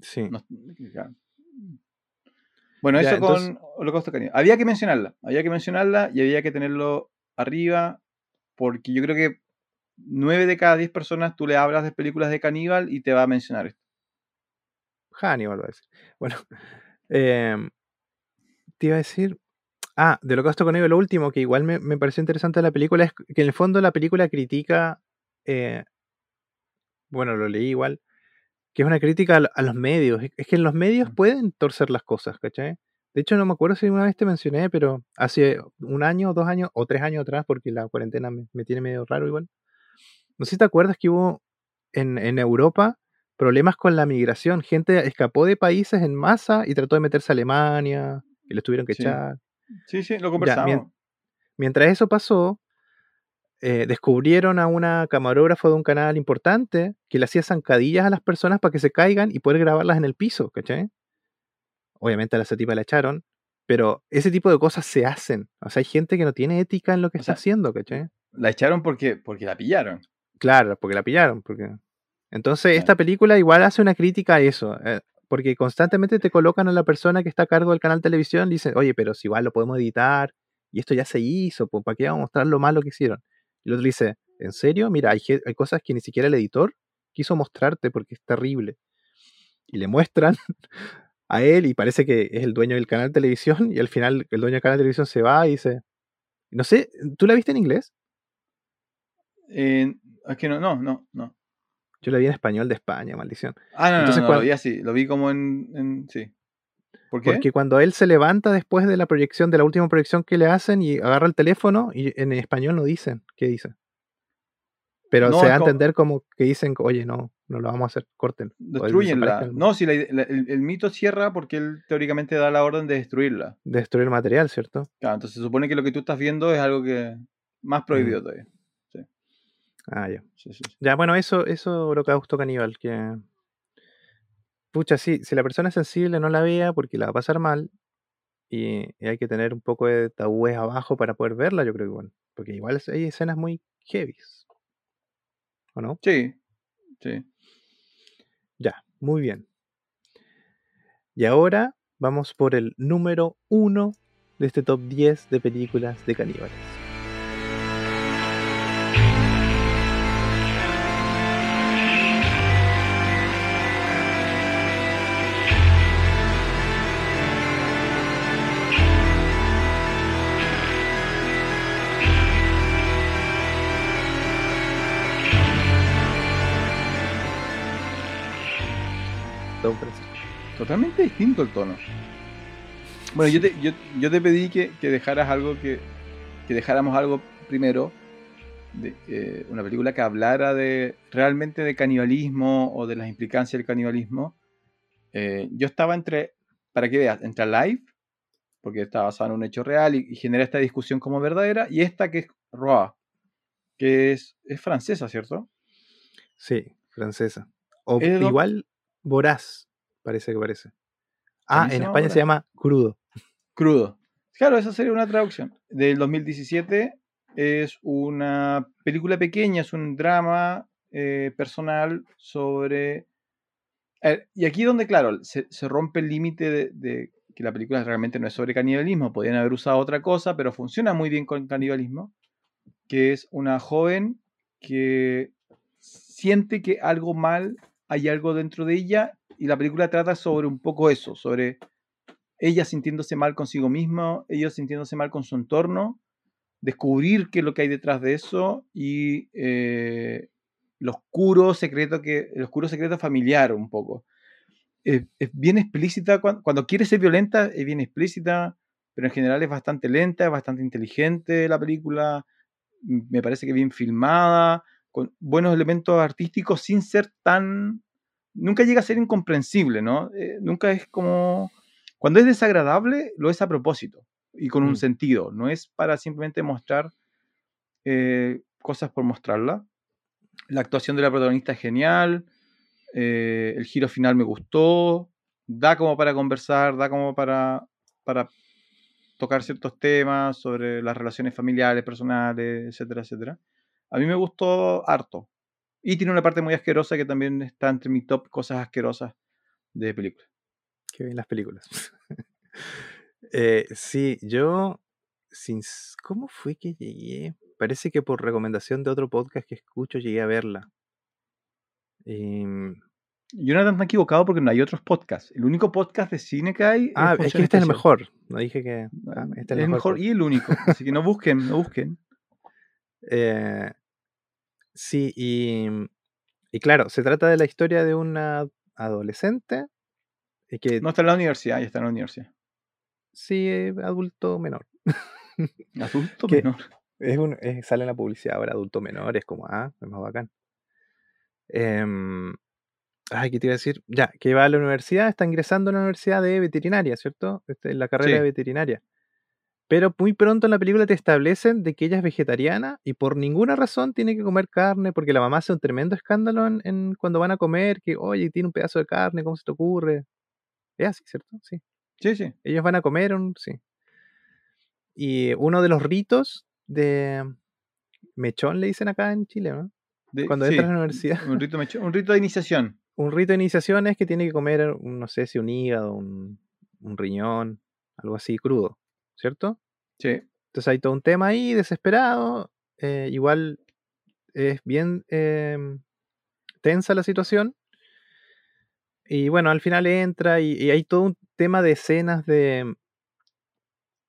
sí. No- claro. Bueno, Ya, eso entonces- con Holocausto Caníbal. Había que mencionarla, había que mencionarla y había que tenerlo arriba, porque yo creo que 9 de cada 10 personas tú le hablas de películas de caníbal y te va a mencionar esto. Hannibal va a decir. Bueno, em, te iba a decir. Ah, de Holocausto con lo último, que igual me, me pareció interesante de la película, es que en el fondo la película critica. eh, bueno, lo leí igual. Que es una crítica a, a los medios. Es- que en los medios pueden torcer las cosas, ¿cachai? De hecho, no me acuerdo si una vez te mencioné, pero hace un año, dos años o tres años atrás, porque la cuarentena me, me tiene medio raro igual. No sé si te acuerdas que hubo en, en Europa problemas con la migración. Gente escapó de países en masa y trató de meterse a Alemania y los tuvieron que Sí. echar. Sí, sí, lo Ya, conversamos. mien- Mientras eso pasó, eh, descubrieron a una camarógrafa de un canal importante que le hacía zancadillas a las personas para que se caigan y poder grabarlas en el piso, ¿cachai? Obviamente a la tipa la echaron, pero ese tipo de cosas se hacen. O sea, hay gente que no tiene ética en lo que O está sea, haciendo, ¿cachai? La echaron porque, porque la pillaron. Claro, porque la pillaron. Porque... Entonces, esta película igual hace una crítica a eso. eh, porque constantemente te colocan a la persona que está a cargo del canal de televisión y dicen, oye, pero si igual lo podemos editar y esto ya se hizo, pues, ¿para qué vamos a mostrar lo malo que hicieron? Y el otro dice, ¿en serio? Mira, hay, hay cosas que ni siquiera el editor quiso mostrarte porque es terrible. Y le muestran a él y parece que es el dueño del canal de televisión y al final el dueño del canal de televisión se va y dice, no sé, ¿tú la viste en inglés? Eh, es que no, no, no, no. Yo la vi en español de España, maldición. Ah, no, Entonces, no, no, cuan- lo vi así, lo vi como en, en- sí. ¿Por qué? Porque cuando él se levanta después de la proyección, de la última proyección que le hacen y agarra el teléfono, y en español no dicen qué dice. Pero No, se da a entender como que dicen, oye, no, no lo vamos a hacer, corten. Destruyenla. No, si la ide- la- el, el mito cierra porque él teóricamente da la orden de destruirla. Destruir el material, ¿cierto? Claro, entonces se supone que lo que tú estás viendo es algo que más prohibido todavía. Ah, ya. Sí, sí, sí. Ya, bueno, eso, eso holocausto caníbal, que. Pucha, sí, si la persona es sensible, no la vea porque la va a pasar mal. Y, y hay que tener un poco de tabúes abajo para poder verla, yo creo que bueno. Porque igual hay escenas muy heavy. ¿O no? Sí, sí. Ya, muy bien. Y ahora vamos por el número uno de este top 10 de películas de caníbales. Totalmente distinto el tono. Bueno, yo te, yo, yo te pedí que, que dejaras algo que, que dejáramos algo primero, de, eh, una película que hablara de realmente de canibalismo o de las implicancias del canibalismo. Eh, yo estaba entre, para que veas, entre Live, porque está basado en un hecho real y, y genera esta discusión como verdadera, y esta que es Roa, que es, es francesa, ¿cierto? Sí, francesa. O igual voraz, parece que parece. Ah, en España se llama crudo. Crudo. Claro, esa sería una traducción. Del 2017 es una película pequeña, es un drama eh, personal sobre... Ver, y aquí donde, claro, se, se rompe el límite de, de que la película realmente no es sobre canibalismo, podrían haber usado otra cosa, pero funciona muy bien con canibalismo, que es una joven que siente que algo mal, hay algo dentro de ella, y la película trata sobre un poco eso, sobre ella sintiéndose mal consigo misma, ellos sintiéndose mal con su entorno, descubrir qué es lo que hay detrás de eso y eh, el oscuro secreto que familiar un poco. Es bien explícita cuando, cuando quiere ser violenta es bien explícita, pero en general es bastante lenta, es bastante inteligente la película, me parece que bien filmada, con buenos elementos artísticos sin ser tan nunca llega a ser incomprensible, ¿no? Eh, nunca es como cuando es desagradable, lo es a propósito y con un Mm. sentido. No es para simplemente mostrar eh, cosas por mostrarla. La actuación de la protagonista es genial. eh, el giro final me gustó. Da como para conversar, da como para, para tocar ciertos temas sobre las relaciones familiares, personales, etcétera, etcétera. A mí me gustó harto. Y tiene una parte muy asquerosa que también está entre mi top cosas asquerosas de película. Qué bien las películas. Eh, sí, yo. Sin, ¿Cómo fue que llegué? Parece que por recomendación de otro podcast que escucho llegué a verla. Em, Jonathan está equivocado porque no hay otros podcasts. El único podcast de cine que hay ah, es que este es el mejor. No dije que. ah, Es este es el el mejor mejor. y el único. Así que no busquen, no busquen. Eh, sí, y, y claro, se trata de la historia de una adolescente eh, que No está en la universidad, ya está en la universidad. sí, eh, adulto menor. Adulto Que- menor. Es un, es- sale en la publicidad ahora, adulto menor, es como, ah, es más bacán. Em, ay, ¿qué te iba a decir? Ya, que va a la universidad, está ingresando a la universidad de veterinaria, ¿cierto? Este, en la carrera Sí. de veterinaria. Pero muy pronto en la película te establecen de que ella es vegetariana y por ninguna razón tiene que comer carne, porque la mamá hace un tremendo escándalo en, en cuando van a comer, que, oye, tiene un pedazo de carne, ¿cómo se te ocurre? Es así, ¿cierto? Sí. Sí, sí. Ellos van a comer, un, sí. Y uno de los ritos de mechón, le dicen acá en Chile, ¿no? De- Cuando sí, entras a la universidad. Un rito, mecho- un rito de iniciación. Un rito de iniciación es que tiene que comer, no sé si un hígado, un, un riñón, algo así crudo, ¿cierto? Sí. Entonces hay todo un tema ahí, desesperado. eh, igual es bien em, tensa la situación. Y bueno, al final entra y, y hay todo un tema de escenas de,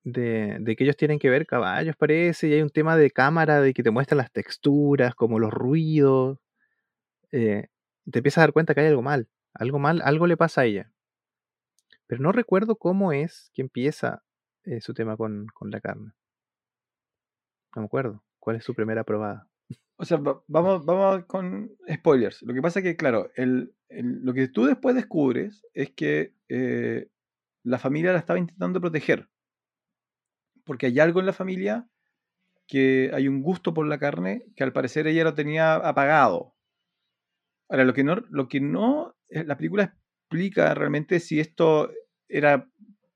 de, de que ellos tienen que ver caballos, parece, y hay un tema de cámara de que te muestran las texturas, como los ruidos. eh, te empiezas a dar cuenta que hay algo mal, algo mal, algo le pasa a ella. Pero no recuerdo cómo es que empieza eh, su tema con, con la carne. No me acuerdo. ¿Cuál es su primera probada? O sea, va- vamos, vamos con spoilers. Lo que pasa es que, claro, el- lo que tú después descubres es que eh, la familia la estaba intentando proteger. Porque hay algo en la familia que hay un gusto por la carne que al parecer ella lo tenía apagado. Ahora, lo que no, lo que no eh, la película explica realmente si esto era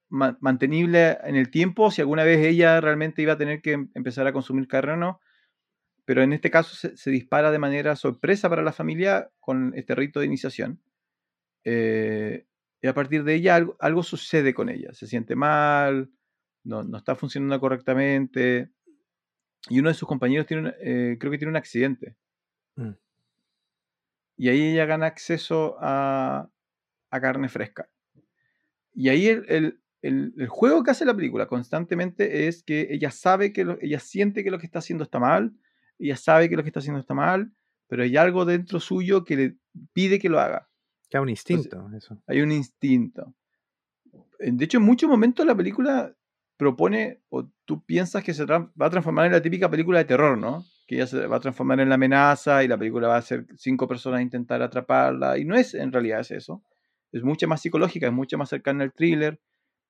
ma- mantenible en el tiempo, si alguna vez ella realmente iba a tener que em- empezar a consumir carne o no. Pero en este caso se, se dispara de manera sorpresa para la familia con este rito de iniciación. Eh, y a partir de ella algo, algo sucede con ella. Se siente mal, no, no está funcionando correctamente. Y uno de sus compañeros tiene, un- eh, creo que tiene un accidente. Mm. Y ahí ella gana acceso a, a carne fresca. Y ahí el, el- el- el juego que hace la película constantemente es que ella sabe que lo- ella siente que lo que está haciendo está mal, ella sabe que lo que está haciendo está mal, pero hay algo dentro suyo que le pide que lo haga. Que un instinto, eso. Hay un instinto. Eh, De hecho, en muchos momentos la película propone, o tú piensas que se va a transformar en la típica película de terror, ¿no? Que ella se va a transformar en la amenaza y la película va a ser cinco personas a intentar atraparla. Y no es, en realidad es eso. Es mucho más psicológica, es mucho más cercana al thriller.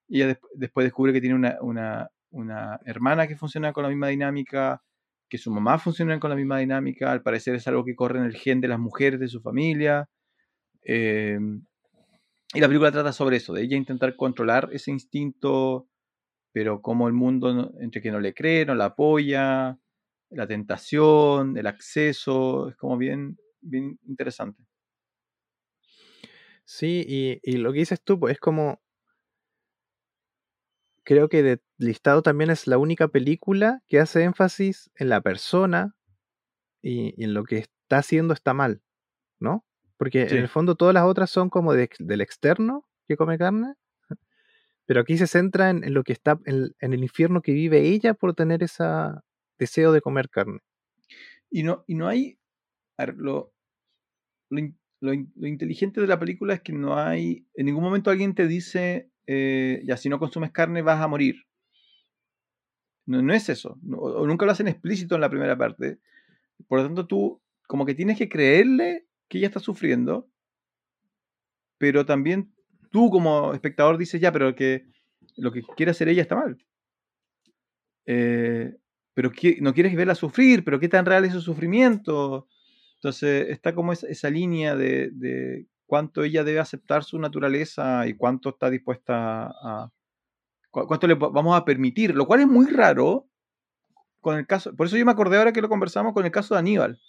Y ella des- después descubre que tiene una, una- una hermana que funciona con la misma dinámica, que su mamá funciona con la misma dinámica. Al parecer es algo que corre en el gen de las mujeres de su familia. Eh, y la película trata sobre eso, de ella intentar controlar ese instinto, pero como el mundo, entre que no le cree, no la apoya, la tentación, el acceso, es como bien, bien interesante. Sí, y, y lo que dices tú, pues es como. Creo que de listado también es la única película que hace énfasis en la persona y, y en lo que está haciendo está mal, ¿no? Porque en el fondo todas las otras son como de del externo que come carne, pero aquí se centra en, en lo que está, en, en el infierno que vive ella por tener ese deseo de comer carne. Y no, y no hay, a ver, lo, lo, lo lo inteligente de la película es que no hay, en ningún momento alguien te dice, eh, ya si no consumes carne vas a morir. No, no es eso, o nunca lo hacen explícito en la primera parte. Por lo tanto, tú como que tienes que creerle que ella está sufriendo, pero también tú como espectador dices, ya, pero que lo que quiere hacer ella está mal. Eh, pero no quieres verla sufrir, pero qué tan real es su sufrimiento. Entonces está como esa, línea de cuánto ella debe aceptar su naturaleza y cuánto está dispuesta a... cu- cuánto le va- vamos a permitir, lo cual es muy raro con el caso, por eso yo me acordé ahora que lo conversamos con el caso de Aníbal.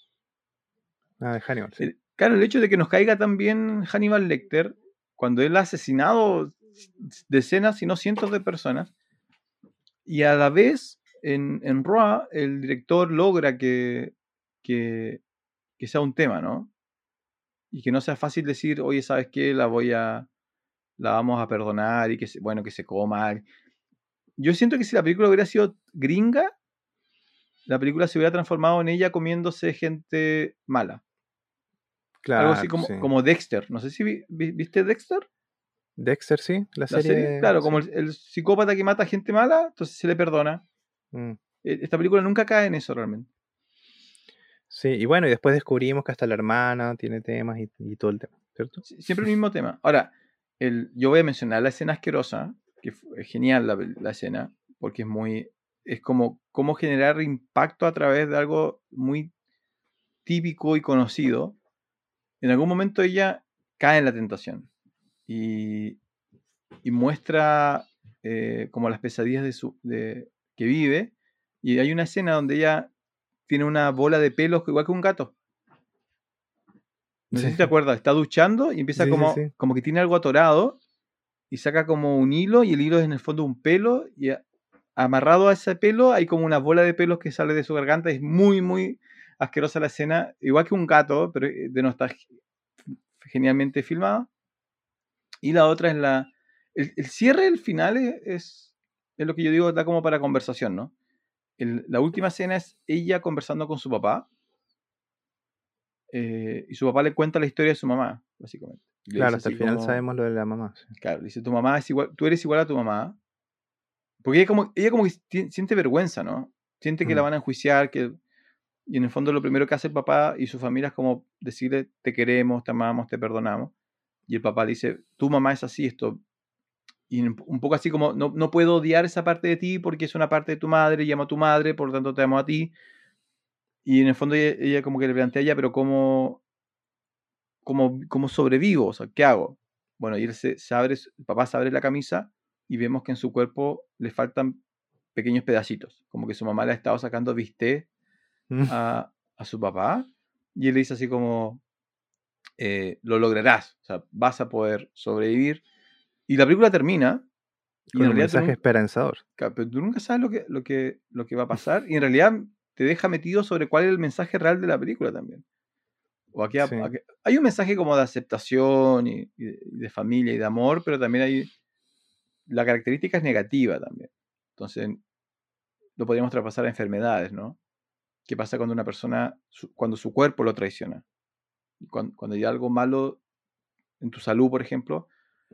Ah, de Hannibal, sí. Claro, el hecho de que nos caiga también Hannibal Lecter, cuando él ha asesinado decenas, si no cientos de personas, y a la vez en, en Raw el director logra que, que, que sea un tema, ¿no? Y que no sea fácil decir, oye, ¿sabes qué? La voy a. La vamos a perdonar y que se, bueno, que se coma. Yo siento que si la película hubiera sido gringa, la película se hubiera transformado en ella comiéndose gente mala. Claro, Algo así como, sí. como Dexter. No sé si vi- vi- viste Dexter. Dexter, sí, la La serie. serie. Claro, sí. como el, el psicópata que mata gente mala, entonces se le perdona. Mm. Eh, Esta película nunca cae en eso realmente. Sí, y bueno, y después descubrimos que hasta la hermana tiene temas y, y todo el tema, ¿cierto? Sie- Siempre el mismo tema. Ahora, el, yo voy a mencionar la escena asquerosa, que es genial la, la escena, porque es muy. Es como cómo generar impacto a través de algo muy típico y conocido. En algún momento ella cae en la tentación y, y muestra eh, como las pesadillas de su, de, que vive. Y hay una escena donde ella tiene una bola de pelos igual que un gato. No sé Sí. si te acuerdas, está duchando y empieza Sí, como, sí. como que tiene algo atorado y saca como un hilo y el hilo es en el fondo un pelo y a- amarrado a ese pelo hay como una bola de pelos que sale de su garganta. Es muy, muy asquerosa la escena, igual que un gato, pero eh, de no está ge- genialmente filmada. Y la otra es la... El, el cierre, el final es, es, es lo que yo digo, da como para conversación, ¿no? El- la última escena es ella conversando con su papá. eh, y su papá le cuenta la historia de su mamá, básicamente. Le Claro, hasta el final como- sabemos lo de la mamá. sí. Claro, dice, tu mamá es igual, tú eres igual a tu mamá. Porque ella como, ella como que siente vergüenza, ¿no? Siente que la Mm. van a enjuiciar, que... Y en el fondo lo primero que hace el papá y su familia es como decirle, te queremos, te amamos, te perdonamos. Y el papá le dice, tu mamá es así, esto... Y un poco así como, no, no puedo odiar esa parte de ti porque es una parte de tu madre, y amo a tu madre, por lo tanto te amo a ti. Y en el fondo ella, ella como que le plantea ya, pero ¿cómo, cómo, cómo sobrevivo? O sea, ¿qué hago? Bueno, y él se, se abre, el papá se abre la camisa y vemos que en su cuerpo le faltan pequeños pedacitos. Como que su mamá le ha estado sacando bistec Mm. a, a su papá. Y él le dice así como, eh, lo lograrás, o sea, vas a poder sobrevivir. Y la película termina. Y Con en un realidad mensaje esperanzador. Pero tú nunca sabes lo que, lo, que, lo que va a pasar y en realidad te deja metido sobre cuál es el mensaje real de la película también. O aquí, Sí. aquí- hay un mensaje como de aceptación y, y de, y de familia y de amor, pero también hay la característica es negativa también. Entonces lo podríamos traspasar a enfermedades, ¿no? ¿Qué pasa cuando una persona, su- cuando su cuerpo lo traiciona? Cuando, cuando hay algo malo en tu salud, por ejemplo,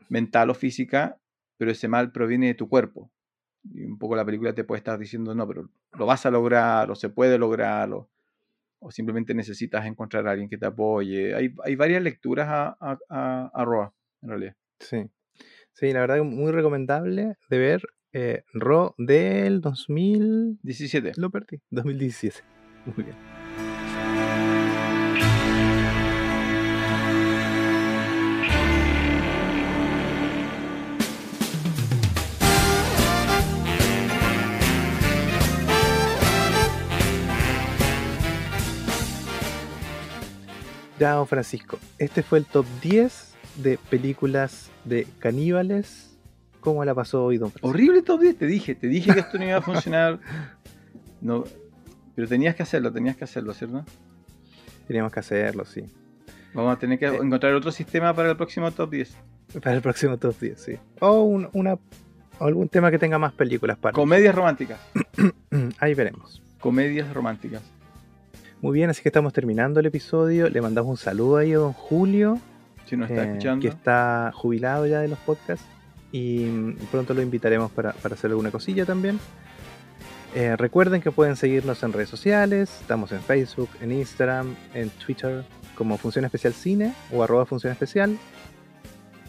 mental o física, pero ese mal proviene de tu cuerpo. Y un poco la película te puede estar diciendo, no, pero lo vas a lograr, o se puede lograr, o, o simplemente necesitas encontrar a alguien que te apoye. Hay, hay varias lecturas a, a, a, a Roa, en realidad. Sí. Sí, la verdad que muy recomendable de ver eh, Ro del 2000... 17. Lo perdí. 2017. Muy bien. Ya, don Francisco, este fue el top 10 de películas de caníbales. ¿Cómo la pasó hoy, don Francisco? Horrible top 10, te dije, te dije que esto no iba a funcionar. No, pero tenías que hacerlo, tenías que hacerlo, ¿cierto? Teníamos que hacerlo, sí. Vamos a tener que Eh. encontrar otro sistema para el próximo top 10. Para el próximo top 10, sí. O un- una, o algún tema que tenga más películas para. Comedias románticas. Ahí veremos. Comedias románticas. Muy bien, así que estamos terminando el episodio. Le mandamos un saludo ahí a don Julio, Si nos está eh, escuchando. que está jubilado ya de los podcasts. Y mm, pronto lo invitaremos para, para hacer alguna cosilla también. Eh, recuerden que pueden seguirnos en redes sociales. Estamos en Facebook, en Instagram, en Twitter, como Función Especial Cine o arroba Función Especial.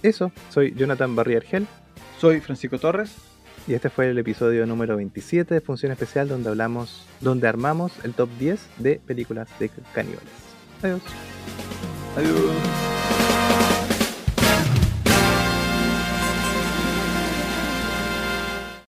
Eso, soy Jonathan Barriargel. Soy Francisco Torres. Y este fue el episodio número 27 de Función Especial donde hablamos, donde armamos el top 10 de películas de caníbales. Adiós. Adiós.